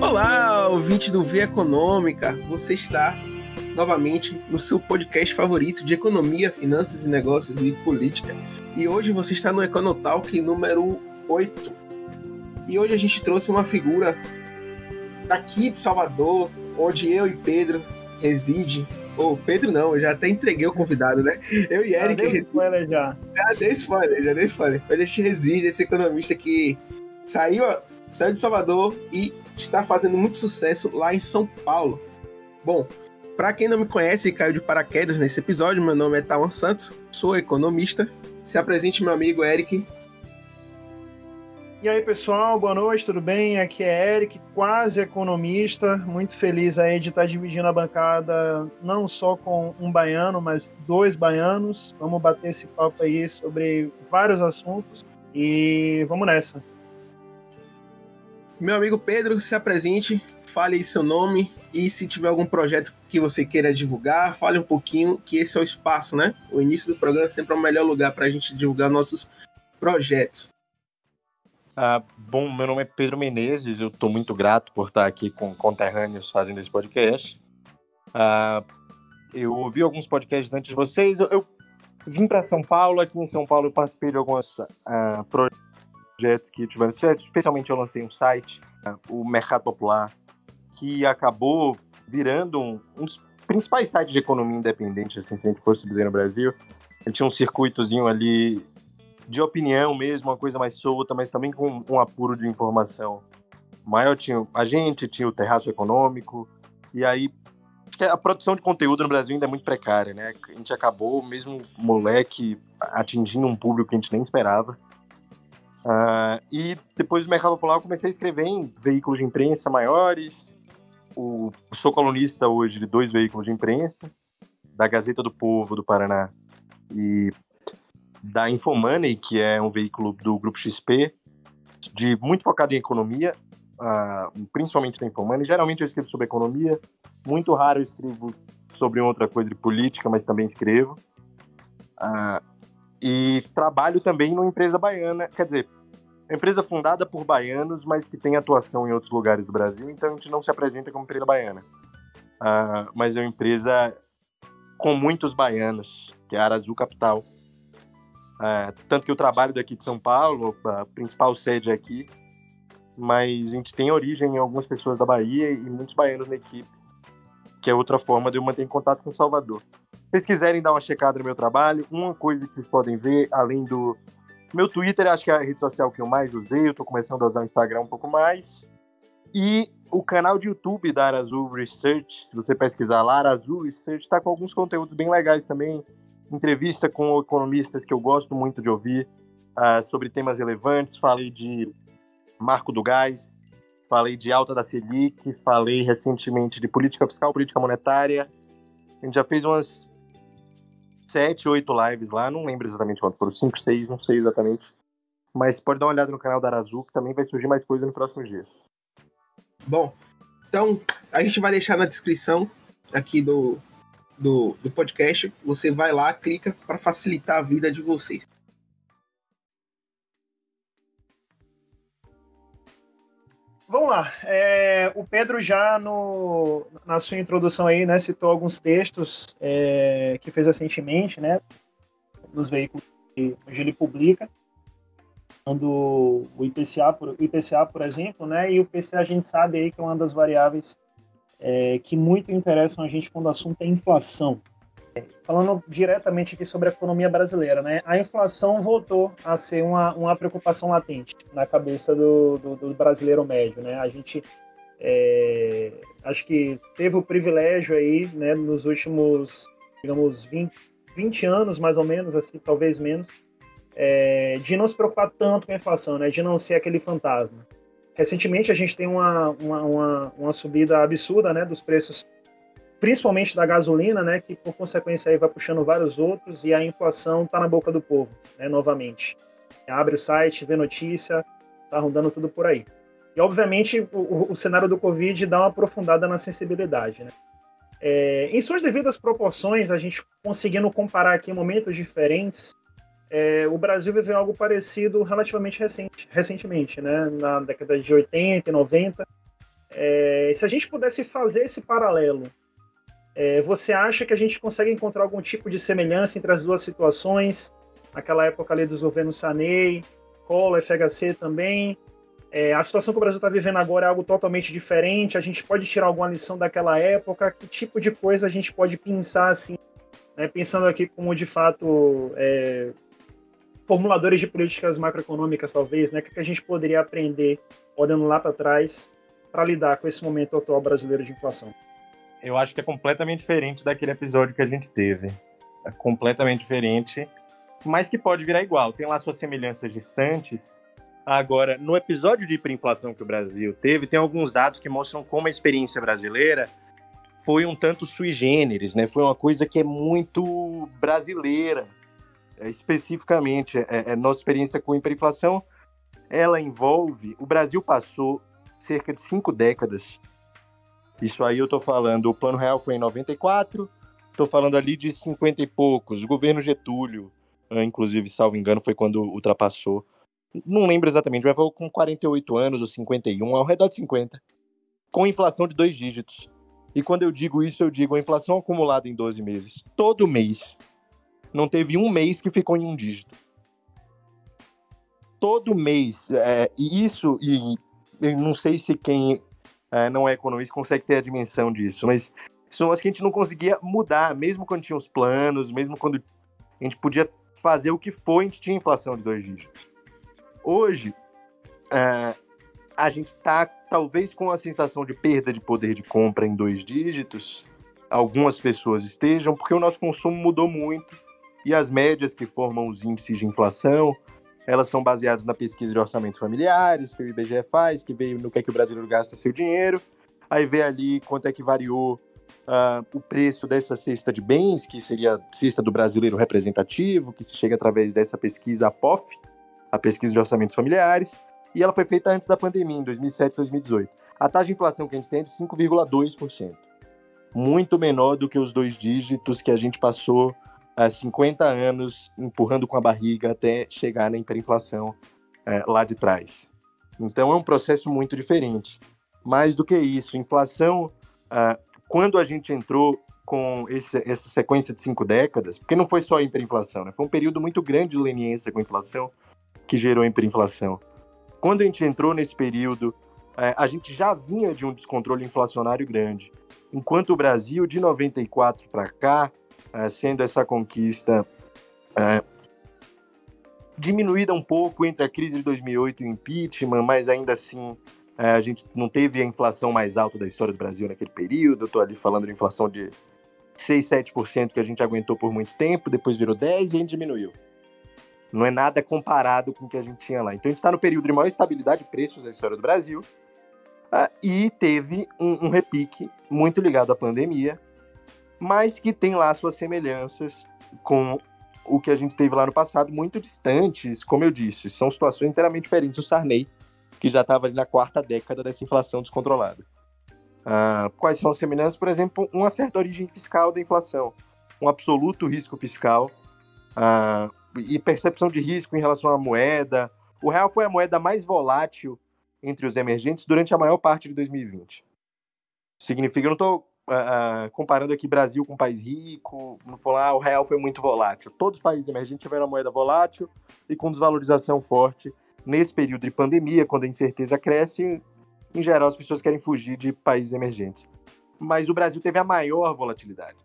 Olá, ouvinte do Via Econômica. Você está novamente no seu podcast favorito de economia, finanças e negócios e política. E hoje você está no Econotalk número 8. E hoje a gente trouxe uma figura daqui de Salvador, onde eu e Pedro reside. Ou oh, Pedro não, eu já até entreguei o convidado, né? Eu e Eric. Já deu spoiler já. Já dei spoiler, já dei spoiler. A gente reside, esse economista que saiu, saiu de Salvador e está fazendo muito sucesso lá em São Paulo. Bom, para quem não me conhece e caiu de paraquedas nesse episódio, meu nome é Tawan Santos, sou economista. Se apresente, meu amigo Eric. E aí, pessoal, boa noite, tudo bem? Aqui é Eric, quase economista. Muito feliz aí de estar dividindo a bancada não só com um baiano, mas dois baianos. Vamos bater esse papo aí sobre vários assuntos e vamos nessa. Meu amigo Pedro, se apresente, fale aí seu nome e se tiver algum projeto que você queira divulgar, fale um pouquinho, que esse é o espaço, né? O início do programa sempre é o melhor lugar para a gente divulgar nossos projetos. Ah, bom, meu nome é Pedro Menezes, eu estou muito grato por estar aqui com conterrâneos fazendo esse podcast. Ah, eu ouvi alguns podcasts antes de vocês, eu, eu vim para São Paulo, aqui em São Paulo eu participei de alguns ah, projetos que tiveram sucesso, especialmente eu lancei um site, ah, o Mercado Popular, que acabou virando um, um dos principais sites de economia independente, assim, se a gente fosse dizer no Brasil. Ele tinha um circuitozinho ali de opinião mesmo, uma coisa mais solta, mas também com um apuro de informação maior. Tinha a gente, tinha o terraço econômico, e aí a produção de conteúdo no Brasil ainda é muito precária, né? A gente acabou, mesmo moleque, atingindo um público que a gente nem esperava. Uh, e depois do Mercado Popular eu comecei a escrever em veículos de imprensa maiores. O, sou colunista hoje de dois veículos de imprensa, da Gazeta do Povo do Paraná e da Infomoney, que é um veículo do Grupo XP, de muito focado em economia, uh, principalmente da Infomoney. Geralmente eu escrevo sobre economia, muito raro eu escrevo sobre outra coisa de política, mas também escrevo. Uh, e trabalho também numa empresa baiana, quer dizer, empresa fundada por baianos, mas que tem atuação em outros lugares do Brasil, então a gente não se apresenta como empresa baiana. Uh, mas é uma empresa com muitos baianos, que é a Arazu Capital. É, tanto que eu trabalho daqui de São Paulo, a principal sede é aqui, mas a gente tem origem em algumas pessoas da Bahia e muitos baianos na equipe, que é outra forma de eu manter em contato com Salvador. Vocês quiserem dar uma checada no meu trabalho, uma coisa que vocês podem ver, além do meu Twitter, acho que é a rede social que eu mais usei, eu tô começando a usar o Instagram um pouco mais. E o canal de YouTube da Arazul Research, se você pesquisar lá, Arazul Research, está com alguns conteúdos bem legais também, entrevista com economistas que eu gosto muito de ouvir uh, sobre temas relevantes. Falei de Marco do Gás, falei de alta da Selic, falei recentemente de política fiscal, política monetária. A gente já fez umas sete, oito lives lá, não lembro exatamente quanto foram, cinco, seis, não sei exatamente. Mas pode dar uma olhada no canal da Arazu, que também vai surgir mais coisa no próximo dia. Bom, então a gente vai deixar na descrição aqui do, do, do podcast. Você vai lá, clica para facilitar a vida de vocês. Vamos lá. É, o Pedro já no, na sua introdução aí, né, citou alguns textos é, que fez recentemente, né, nos veículos que hoje ele publica, do o IPCA, por, o IPCA, por exemplo, né, e o IPCA a gente sabe aí que é uma das variáveis é, que muito interessam a gente quando o assunto é inflação. Falando diretamente aqui sobre a economia brasileira, né? A inflação voltou a ser uma, uma preocupação latente na cabeça do, do, do brasileiro médio, né? A gente é, acho que teve o privilégio aí, né, nos últimos, digamos, 20, 20 anos mais ou menos, assim, talvez menos, é, de não se preocupar tanto com a inflação, né? De não ser aquele fantasma. Recentemente a gente tem uma, uma, uma, uma subida absurda né, dos preços, principalmente da gasolina, né, que por consequência aí vai puxando vários outros e a inflação está na boca do povo, né, novamente. Abre o site, vê notícia, está rondando tudo por aí. E obviamente o, o, cenário do Covid dá uma aprofundada na sensibilidade. Né? É, em suas devidas proporções, a gente conseguindo comparar aqui momentos diferentes, é, o Brasil viveu algo parecido relativamente recente, recentemente, né? na década de 80 e 90. É, se a gente pudesse fazer esse paralelo, é, você acha que a gente consegue encontrar algum tipo de semelhança entre as duas situações? Aquela época ali dos governos Sanei, Collor, FHC também. É, a situação que o Brasil está vivendo agora é algo totalmente diferente. A gente pode tirar alguma lição daquela época? Que tipo de coisa a gente pode pensar assim? Né? Pensando aqui como de fato é, formuladores de políticas macroeconômicas, talvez, né? O que a gente poderia aprender olhando lá para trás para lidar com esse momento atual brasileiro de inflação? Eu acho que é completamente diferente daquele episódio que a gente teve. É completamente diferente, mas que pode virar igual. Tem lá suas semelhanças distantes. Agora, no episódio de hiperinflação que o Brasil teve, tem alguns dados que mostram como a experiência brasileira foi um tanto sui generis, né? Foi uma coisa que é muito brasileira é, especificamente, é, é, nossa experiência com hiperinflação, ela envolve. O Brasil passou cerca de cinco décadas. Isso aí eu estou falando, o Plano Real foi em 94, estou falando ali de 50 e poucos. O governo Getúlio, ah, inclusive, salvo engano, foi quando ultrapassou. Não lembro exatamente, mas foi com 48 anos ou 51, ao redor de 50, com inflação de dois dígitos. E quando eu digo isso, eu digo a inflação acumulada em 12 meses. Todo mês não teve um mês que ficou em um dígito. Todo mês. É, e isso, e eu não sei se quem é, não é economista consegue ter a dimensão disso, mas são as que a gente não conseguia mudar, mesmo quando tinha os planos, mesmo quando a gente podia fazer o que for, a gente tinha inflação de dois dígitos. Hoje, é, a gente está talvez com a sensação de perda de poder de compra em dois dígitos. Algumas pessoas estejam, porque o nosso consumo mudou muito e as médias que formam os índices de inflação, elas são baseadas na pesquisa de orçamentos familiares que o IBGE faz, que veio no que é que o brasileiro gasta seu dinheiro. Aí vê ali quanto é que variou uh, o preço dessa cesta de bens, que seria a cesta do brasileiro representativo, que se chega através dessa pesquisa APOF, a pesquisa de orçamentos familiares. E ela foi feita antes da pandemia, em 2007 2018. A taxa de inflação que a gente tem é de 5,2%. Muito menor do que os dois dígitos que a gente passou há 50 anos empurrando com a barriga até chegar na hiperinflação é, lá de trás. Então é um processo muito diferente. Mais do que isso, inflação, ah, quando a gente entrou com esse, essa sequência de cinco décadas, porque não foi só a hiperinflação, né? foi um período muito grande de leniência com inflação que gerou a hiperinflação. Quando a gente entrou nesse período, é, a gente já vinha de um descontrole inflacionário grande. Enquanto o Brasil, de 94 para cá, sendo essa conquista é, diminuída um pouco entre a crise de 2008 e o impeachment, mas ainda assim é, a gente não teve a inflação mais alta da história do Brasil naquele período. Estou ali falando de inflação de 6, 7% que a gente aguentou por muito tempo, depois virou 10% e a gente diminuiu. Não é nada comparado com o que a gente tinha lá. Então a gente está no período de maior estabilidade de preços da história do Brasil. E teve um, um, repique muito ligado à pandemia, mas que tem lá suas semelhanças com o que a gente teve lá no passado, muito distantes, como eu disse, são situações inteiramente diferentes. O Sarney, que já estava ali na quarta década dessa inflação descontrolada. Uh, quais são as semelhanças? Por exemplo, uma certa origem fiscal da inflação, um absoluto risco fiscal uh, e percepção de risco em relação à moeda. O real foi a moeda mais volátil entre os emergentes durante a maior parte de 2020. Significa, eu não estou uh, comparando aqui Brasil com um país rico, não falar ah, o real foi muito volátil. Todos os países emergentes tiveram moeda volátil e com desvalorização forte nesse período de pandemia, quando a incerteza cresce, em geral as pessoas querem fugir de países emergentes. Mas o Brasil teve a maior volatilidade.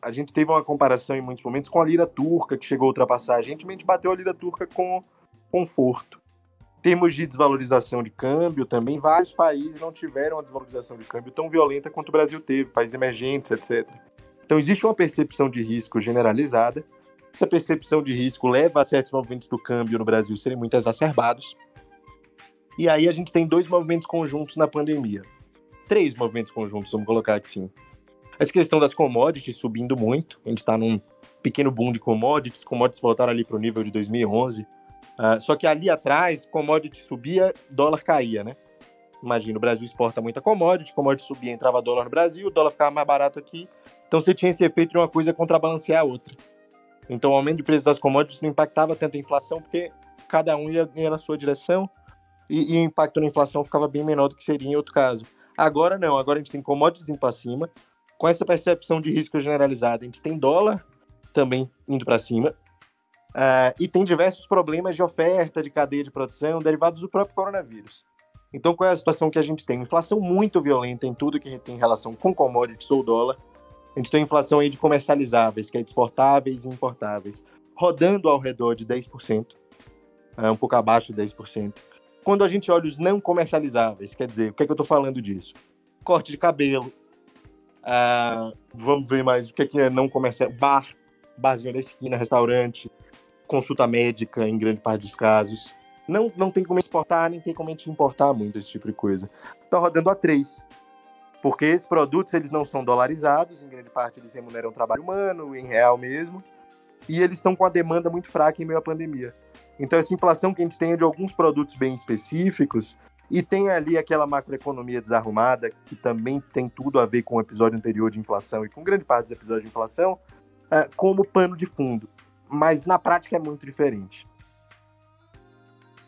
A gente teve uma comparação em muitos momentos com a lira turca, que chegou a ultrapassar. A gente bateu a lira turca com conforto termos de desvalorização de câmbio, também vários países não tiveram uma desvalorização de câmbio tão violenta quanto o Brasil teve, países emergentes, etc. Então existe uma percepção de risco generalizada. Essa percepção de risco leva a certos movimentos do câmbio no Brasil serem muito exacerbados. E aí a gente tem dois movimentos conjuntos na pandemia. Três movimentos conjuntos, vamos colocar assim. Essa questão das commodities subindo muito. A gente está num pequeno boom de commodities. Commodities voltaram ali para o nível de 2011 Uh, só que ali atrás, commodity subia, dólar caía, né? Imagina, o Brasil exporta muita commodity, commodity subia, entrava dólar no Brasil, o dólar ficava mais barato aqui. Então você tinha esse efeito de uma coisa contrabalancear a outra. Então o aumento de preço das commodities não impactava tanto a inflação, porque cada um ia, ia na sua direção e, e, o impacto na inflação ficava bem menor do que seria em outro caso. Agora não, agora a gente tem commodities indo para cima, com essa percepção de risco generalizada. A gente tem dólar também indo para cima, uh, e tem diversos problemas de oferta, de cadeia de produção, derivados do próprio coronavírus. Então, qual é a situação que a gente tem? Inflação muito violenta em tudo que tem relação com commodities ou dólar. A gente tem inflação aí de comercializáveis, que é de exportáveis e importáveis, rodando ao redor de 10%, é, um pouco abaixo de 10%. Quando a gente olha os não comercializáveis, quer dizer, o que é que eu estou falando disso? Corte de cabelo, uh, vamos ver mais o que é, que é não comercial, bar, barzinho da esquina, restaurante, consulta médica em grande parte dos casos. Não, não tem como exportar, nem tem como a gente importar muito esse tipo de coisa. Está rodando a 3. Porque esses produtos eles não são dolarizados, em grande parte eles remuneram trabalho humano, em real mesmo, e eles estão com a demanda muito fraca em meio à pandemia. Então, essa inflação que a gente tem é de alguns produtos bem específicos, e tem ali aquela macroeconomia desarrumada, que também tem tudo a ver com o episódio anterior de inflação e com grande parte dos episódios de inflação, é, como pano de fundo. Mas na prática é muito diferente.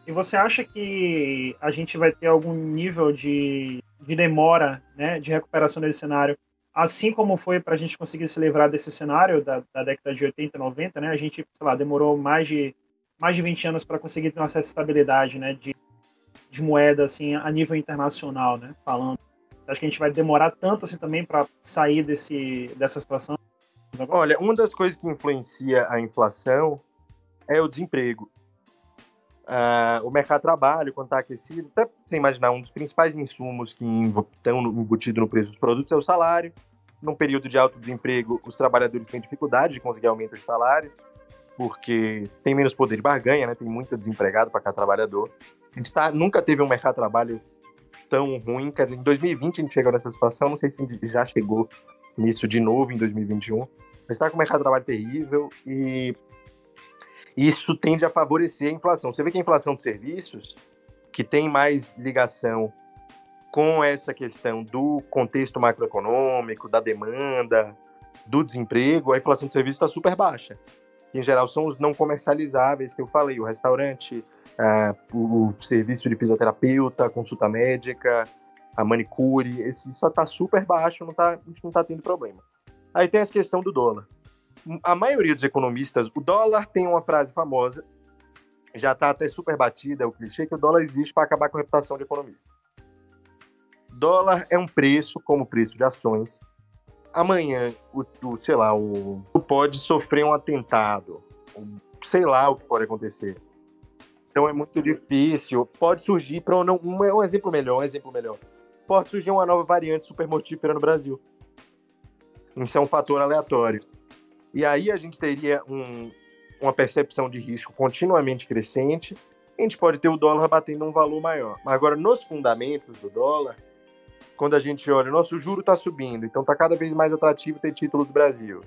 E você acha que a gente vai ter algum nível de, de demora né, de recuperação desse cenário, assim como foi para a gente conseguir se livrar desse cenário da, da, década de 80 90, né? A gente, sei lá, demorou mais de, mais de 20 anos para conseguir ter uma certa estabilidade né, de, de moeda assim, a nível internacional, né? Falando. Acho que a gente vai demorar tanto assim também para sair desse, dessa situação? Olha, uma das coisas que influencia a inflação é o desemprego. Uh, o mercado de trabalho, quando está aquecido, até você imaginar, um dos principais insumos que estão embutidos no preço dos produtos é o salário. Num período de alto desemprego, os trabalhadores têm dificuldade de conseguir aumento de salário, porque tem menos poder de barganha, né? tem muito desempregado para cada trabalhador. A gente tá, nunca teve um mercado de trabalho tão ruim, quer dizer, em 2020 a gente chegou nessa situação, não sei se já chegou nisso de novo em 2021, mas está com o mercado de trabalho terrível e isso tende a favorecer a inflação. Você vê que a inflação de serviços, que tem mais ligação com essa questão do contexto macroeconômico, da demanda, do desemprego, a inflação de serviços está super baixa. em geral são os não comercializáveis que eu falei, o restaurante, uh, o serviço de fisioterapeuta, consulta médica, a manicure, esse só está super baixo, não tá, a gente não está tendo problema. Aí tem essa questão do dólar a maioria dos economistas, o dólar tem uma frase famosa, já está até super batida, é o clichê, que o dólar existe para acabar com a reputação de economista. Dólar é um preço, como preço de ações. Amanhã, o, o sei lá, o, o pode sofrer um atentado, sei lá o que pode acontecer. Então é muito difícil. Pode surgir, para um, um exemplo melhor, um exemplo melhor. Pode surgir uma nova variante super mortífera no Brasil. Isso é um fator aleatório. E aí a gente teria um, uma percepção de risco continuamente crescente. A gente pode ter o dólar batendo um valor maior. Mas agora, nos fundamentos do dólar, quando a gente olha, nosso juro está subindo, então está cada vez mais atrativo ter título do Brasil.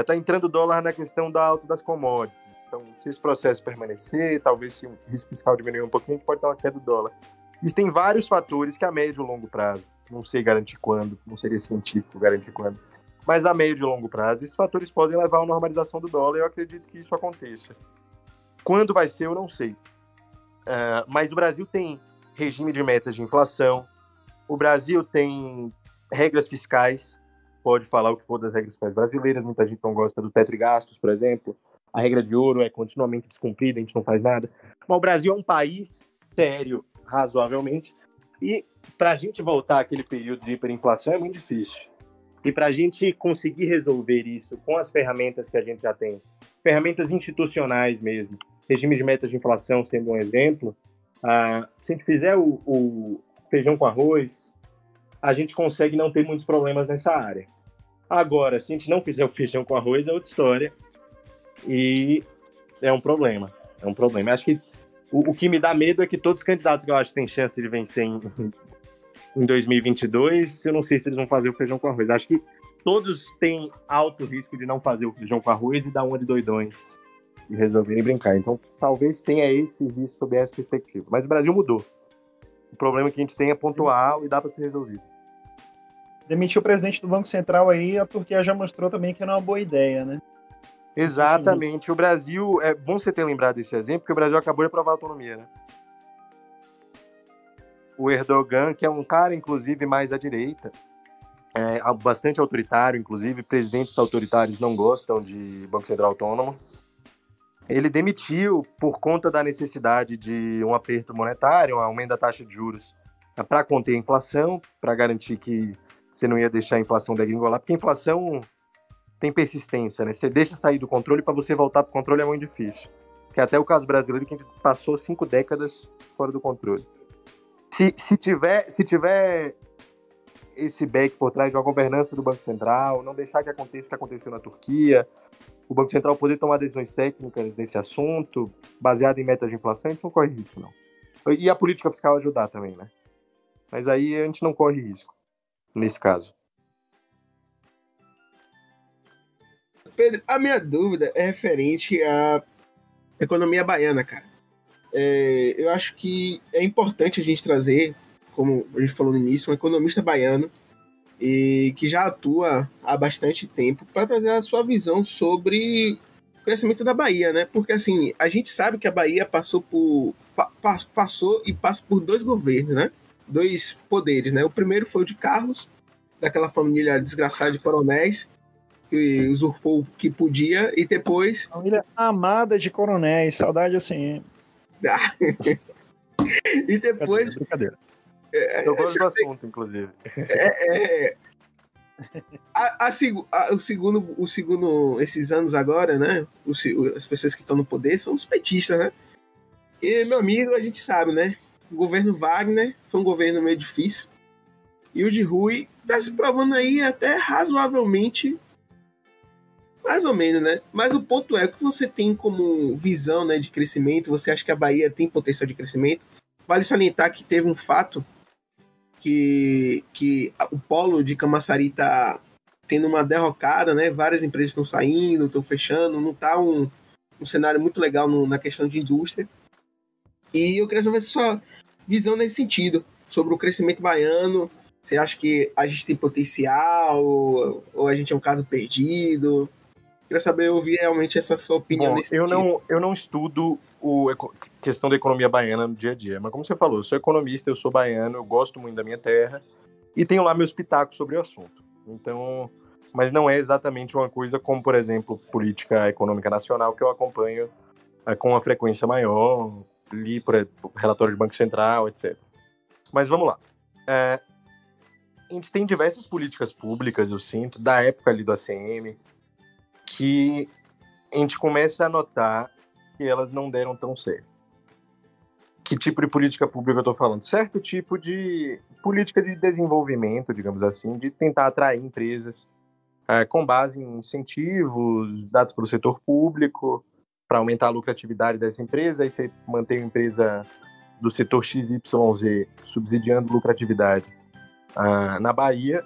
Está é, entrando o dólar na questão da alta das commodities. Então, se esse processo permanecer, talvez se o risco fiscal diminuir um pouquinho, a gente pode ter uma queda do dólar. Existem vários fatores que a médio e longo prazo, não sei garantir quando, não seria científico garantir quando, mas a médio e longo prazo, esses fatores podem levar a uma normalização do dólar e eu acredito que isso aconteça. Quando vai ser, eu não sei. Uh, mas o Brasil tem regime de metas de inflação, o Brasil tem regras fiscais, pode falar o que for das regras fiscais brasileiras, muita gente não gosta do teto de gastos, por exemplo. A regra de ouro é continuamente descumprida, a gente não faz nada. Mas o Brasil é um país sério, razoavelmente, e para a gente voltar àquele período de hiperinflação é muito difícil. E para a gente conseguir resolver isso com as ferramentas que a gente já tem, ferramentas institucionais mesmo, regime de metas de inflação sendo um exemplo, uh, se a gente fizer o, o feijão com arroz, a gente consegue não ter muitos problemas nessa área. Agora, se a gente não fizer o feijão com arroz, é outra história. E é um problema. É um problema. Acho que o, o, que me dá medo é que todos os candidatos que eu acho que têm chance de vencer em, em 2022, eu não sei se eles vão fazer o feijão com arroz. Acho que todos têm alto risco de não fazer o feijão com arroz e dar uma de doidões e resolverem brincar. Então, talvez tenha esse risco sob essa perspectiva. Mas o Brasil mudou. O problema que a gente tem é pontual e dá para ser resolvido. Demitiu o presidente do Banco Central aí, a Turquia já mostrou também que não é uma boa ideia, né? Exatamente. O Brasil, é bom você ter lembrado desse exemplo, porque o Brasil acabou de aprovar a autonomia, né? O Erdogan, que é um cara, inclusive, mais à direita, é, bastante autoritário, inclusive, presidentes autoritários não gostam de Banco Central Autônomo. Ele demitiu por conta da necessidade de um aperto monetário, um aumento da taxa de juros para conter a inflação, para garantir que você não ia deixar a inflação degringolar, porque a inflação tem persistência, né? Você deixa sair do controle para você voltar para o controle é muito difícil. Que até o caso brasileiro que a gente passou cinco décadas fora do controle. Se, se tiver se tiver esse back por trás de uma governança do Banco Central, não deixar que aconteça o que aconteceu na Turquia, o Banco Central poder tomar decisões técnicas nesse assunto, baseado em metas de inflação, a gente não corre risco, não. E a política fiscal ajudar também, né? Mas aí a gente não corre risco, nesse caso. Pedro, a minha dúvida é referente à economia baiana, cara. É, eu acho que é importante a gente trazer, como a gente falou no início, um economista baiano e que já atua há bastante tempo para trazer a sua visão sobre o crescimento da Bahia, né? Porque assim, a gente sabe que a Bahia passou por pa, passou e passa por dois governos, né? Dois poderes, né? O primeiro foi o de Carlos, daquela família desgraçada de coronéis, que usurpou o que podia, e depois. Família amada de coronéis, saudade assim. e depois. Brincadeira. brincadeira. É, eu gosto do assunto, inclusive. É, é, a, a, a, o segundo, o segundo, esses anos agora, né? Os, as pessoas que estão no poder são os petistas, né? E, meu amigo, a gente sabe, né? O governo Wagner foi um governo meio difícil. E o de Rui tá se provando aí até razoavelmente. Mais ou menos, né? Mas o ponto é que você tem como visão né, de crescimento, você acha que a Bahia tem potencial de crescimento. Vale salientar que teve um fato que, que o polo de Camaçari está tendo uma derrocada, né? Várias empresas estão saindo, estão fechando, não está um, um cenário muito legal no, na questão de indústria. E eu queria saber sua visão nesse sentido, sobre o crescimento baiano. Você acha que a gente tem potencial ou, a gente é um caso perdido? Queria saber, ouvir realmente essa sua opinião Bom, nesse eu não Eu não estudo o questão da economia baiana no dia a dia. Mas como você falou, eu sou economista, eu sou baiano, eu gosto muito da minha terra e tenho lá meus pitacos sobre o assunto. Então, mas não é exatamente uma coisa como, por exemplo, política econômica nacional que eu acompanho é, com uma frequência maior, li por relatório de Banco Central, etc. Mas vamos lá. É, a gente tem diversas políticas públicas, eu sinto, da época ali do ACM, que a gente começa a notar que elas não deram tão certo. Que tipo de política pública eu estou falando? Certo tipo de política de desenvolvimento, digamos assim, de tentar atrair empresas é, com base em incentivos dados para o setor público, para aumentar a lucratividade dessa empresa, aí você mantém a empresa do setor XYZ subsidiando lucratividade uh, na Bahia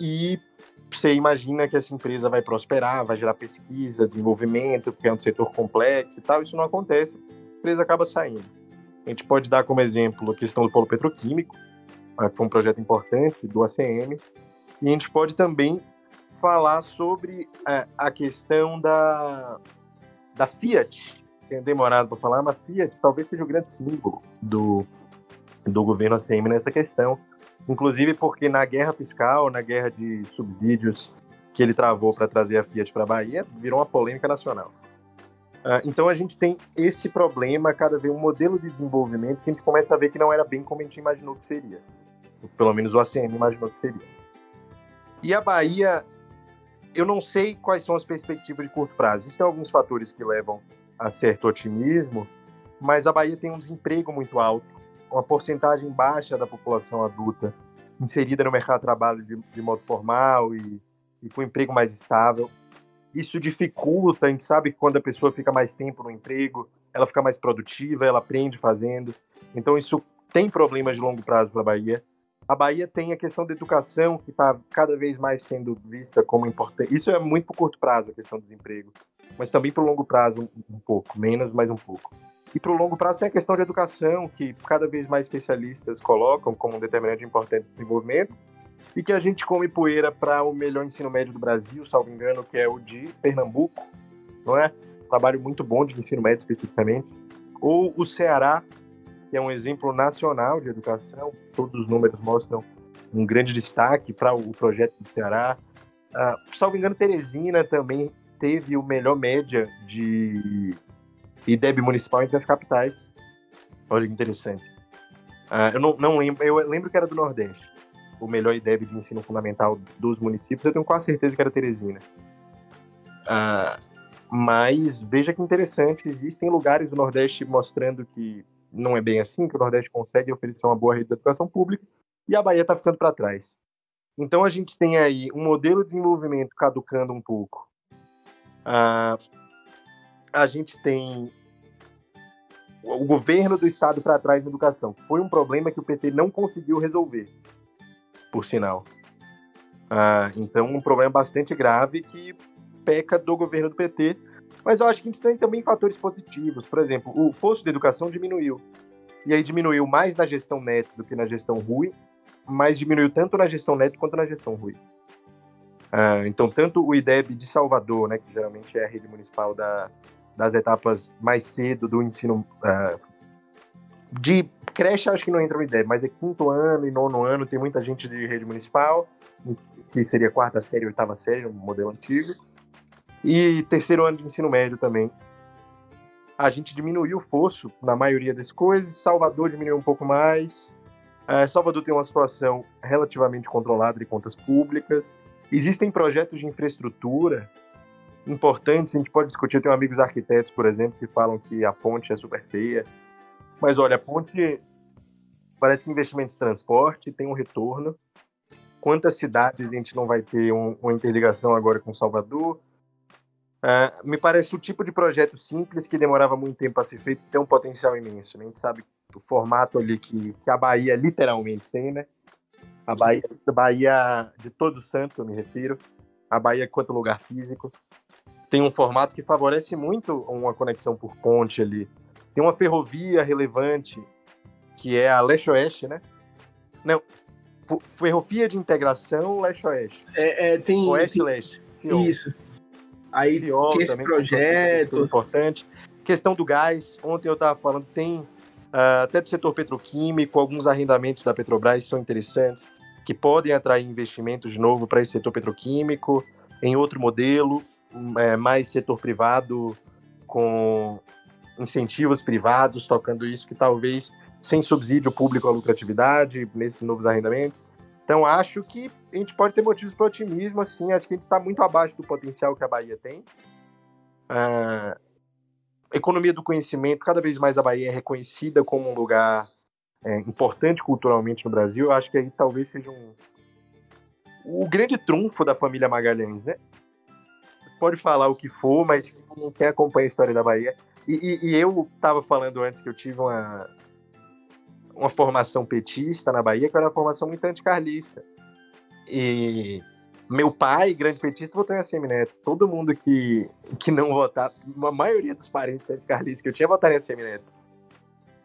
e você imagina que essa empresa vai prosperar, vai gerar pesquisa, desenvolvimento, porque é um setor complexo e tal. Isso não acontece, a empresa acaba saindo. A gente pode dar como exemplo a questão do polo petroquímico, ah, que foi um projeto importante do ACM, e a gente pode também falar sobre é, a questão da, da Fiat, que é demorado para falar, mas Fiat talvez seja o grande símbolo do, do governo ACM nessa questão, Inclusive porque na guerra fiscal, na guerra de subsídios que ele travou para trazer a Fiat para a Bahia, virou uma polêmica nacional. Uh, então a gente tem esse problema, cada vez um modelo de desenvolvimento que a gente começa a ver que não era bem como a gente imaginou que seria. Pelo menos o ACM imaginou que seria. E a Bahia, eu não sei quais são as perspectivas de curto prazo. Existem alguns fatores que levam a certo otimismo, mas a Bahia tem um desemprego muito alto uma porcentagem baixa da população adulta inserida no mercado de trabalho de, de modo formal e, e com emprego mais estável. Isso dificulta, a gente sabe que quando a pessoa fica mais tempo no emprego, ela fica mais produtiva, ela aprende fazendo. Então isso tem problemas de longo prazo para a Bahia. A Bahia tem a questão da educação, que está cada vez mais sendo vista como importante. Isso é muito para curto prazo, a questão do desemprego. Mas também para o longo prazo, um, um pouco. Menos, mas um pouco. E para o longo prazo tem a questão de educação, que cada vez mais especialistas colocam como um determinante importante de desenvolvimento. e que a gente come poeira para o melhor ensino médio do Brasil, salvo engano, que é o de Pernambuco, não é? Um trabalho muito bom de ensino médio especificamente. Ou o Ceará, que é um exemplo nacional de educação, todos os números mostram um grande destaque para o projeto do Ceará. Uh, salvo engano, Teresina também teve o melhor média de IDEB municipal entre as capitais. Olha que interessante. Uh, eu não, não lembro, eu lembro que era do Nordeste o melhor IDEB de ensino fundamental dos municípios, eu tenho quase certeza que era Teresina. Ah, mas veja que interessante, existem lugares do Nordeste mostrando que não é bem assim, que o Nordeste consegue oferecer uma boa rede de educação pública e a Bahia está ficando para trás. Então a gente tem aí um modelo de desenvolvimento caducando um pouco. Ah, a gente tem o governo do estado para trás na educação, foi um problema que o PT não conseguiu resolver por sinal. Ah, então, um problema bastante grave que peca do governo do PT. Mas eu acho que a gente tem também fatores positivos. Por exemplo, o posto de educação diminuiu. E aí diminuiu mais na gestão Neto do que na gestão Rui, mas diminuiu tanto na gestão Neto quanto na gestão Rui. Ah, então, tanto o IDEB de Salvador, né, que geralmente é a rede municipal da, das etapas mais cedo do ensino ah, de creche acho que não entra no ideia, mas é quinto ano e nono ano, tem muita gente de rede municipal, que seria quarta série, oitava série, no modelo antigo. E terceiro ano de ensino médio também. A gente diminuiu o fosso na maioria das coisas, Salvador diminuiu um pouco mais. É, Salvador tem uma situação relativamente controlada de contas públicas. Existem projetos de infraestrutura importantes, a gente pode discutir. Eu tenho amigos arquitetos, por exemplo, que falam que a ponte é super feia. Mas olha, a ponte parece que investimentos de transporte tem um retorno. Quantas cidades a gente não vai ter um, uma interligação agora com Salvador? Uh, me parece o tipo de projeto simples que demorava muito tempo a ser feito tem um potencial imenso. Né? A gente sabe o formato ali que, que a Bahia literalmente tem, né? A Bahia, a Bahia de Todos os Santos, eu me refiro. A Bahia quanto lugar físico. Tem um formato que favorece muito uma conexão por ponte ali. Tem uma ferrovia relevante que é a Leste-Oeste, né? Não, Ferrovia de Integração Leste-Oeste. É, é, tem... Oeste-Leste. Isso. Aí Fiol, tinha esse projeto. Importante. Questão do gás. Ontem eu estava falando, tem uh, até do setor petroquímico, alguns arrendamentos da Petrobras são interessantes, que podem atrair investimentos de novo para esse setor petroquímico, em outro modelo, é, mais setor privado, com incentivos privados tocando isso, que talvez sem subsídio público à lucratividade, nesses novos arrendamentos. Então, acho que a gente pode ter motivos para otimismo, assim, acho que a gente está muito abaixo do potencial que a Bahia tem. A economia do conhecimento, cada vez mais a Bahia é reconhecida como um lugar é, importante culturalmente no Brasil, acho que aí talvez seja um, o grande trunfo da família Magalhães, né? Pode falar o que for, mas quem acompanha a história da Bahia. E, e, e eu estava falando antes que eu tive uma, uma formação petista na Bahia, que era uma formação muito anticarlista. E meu pai, grande petista, votou em ACM Neto. Todo mundo que, que não votar, a maioria dos parentes anticarlistas que eu tinha, votaram em ACM Neto.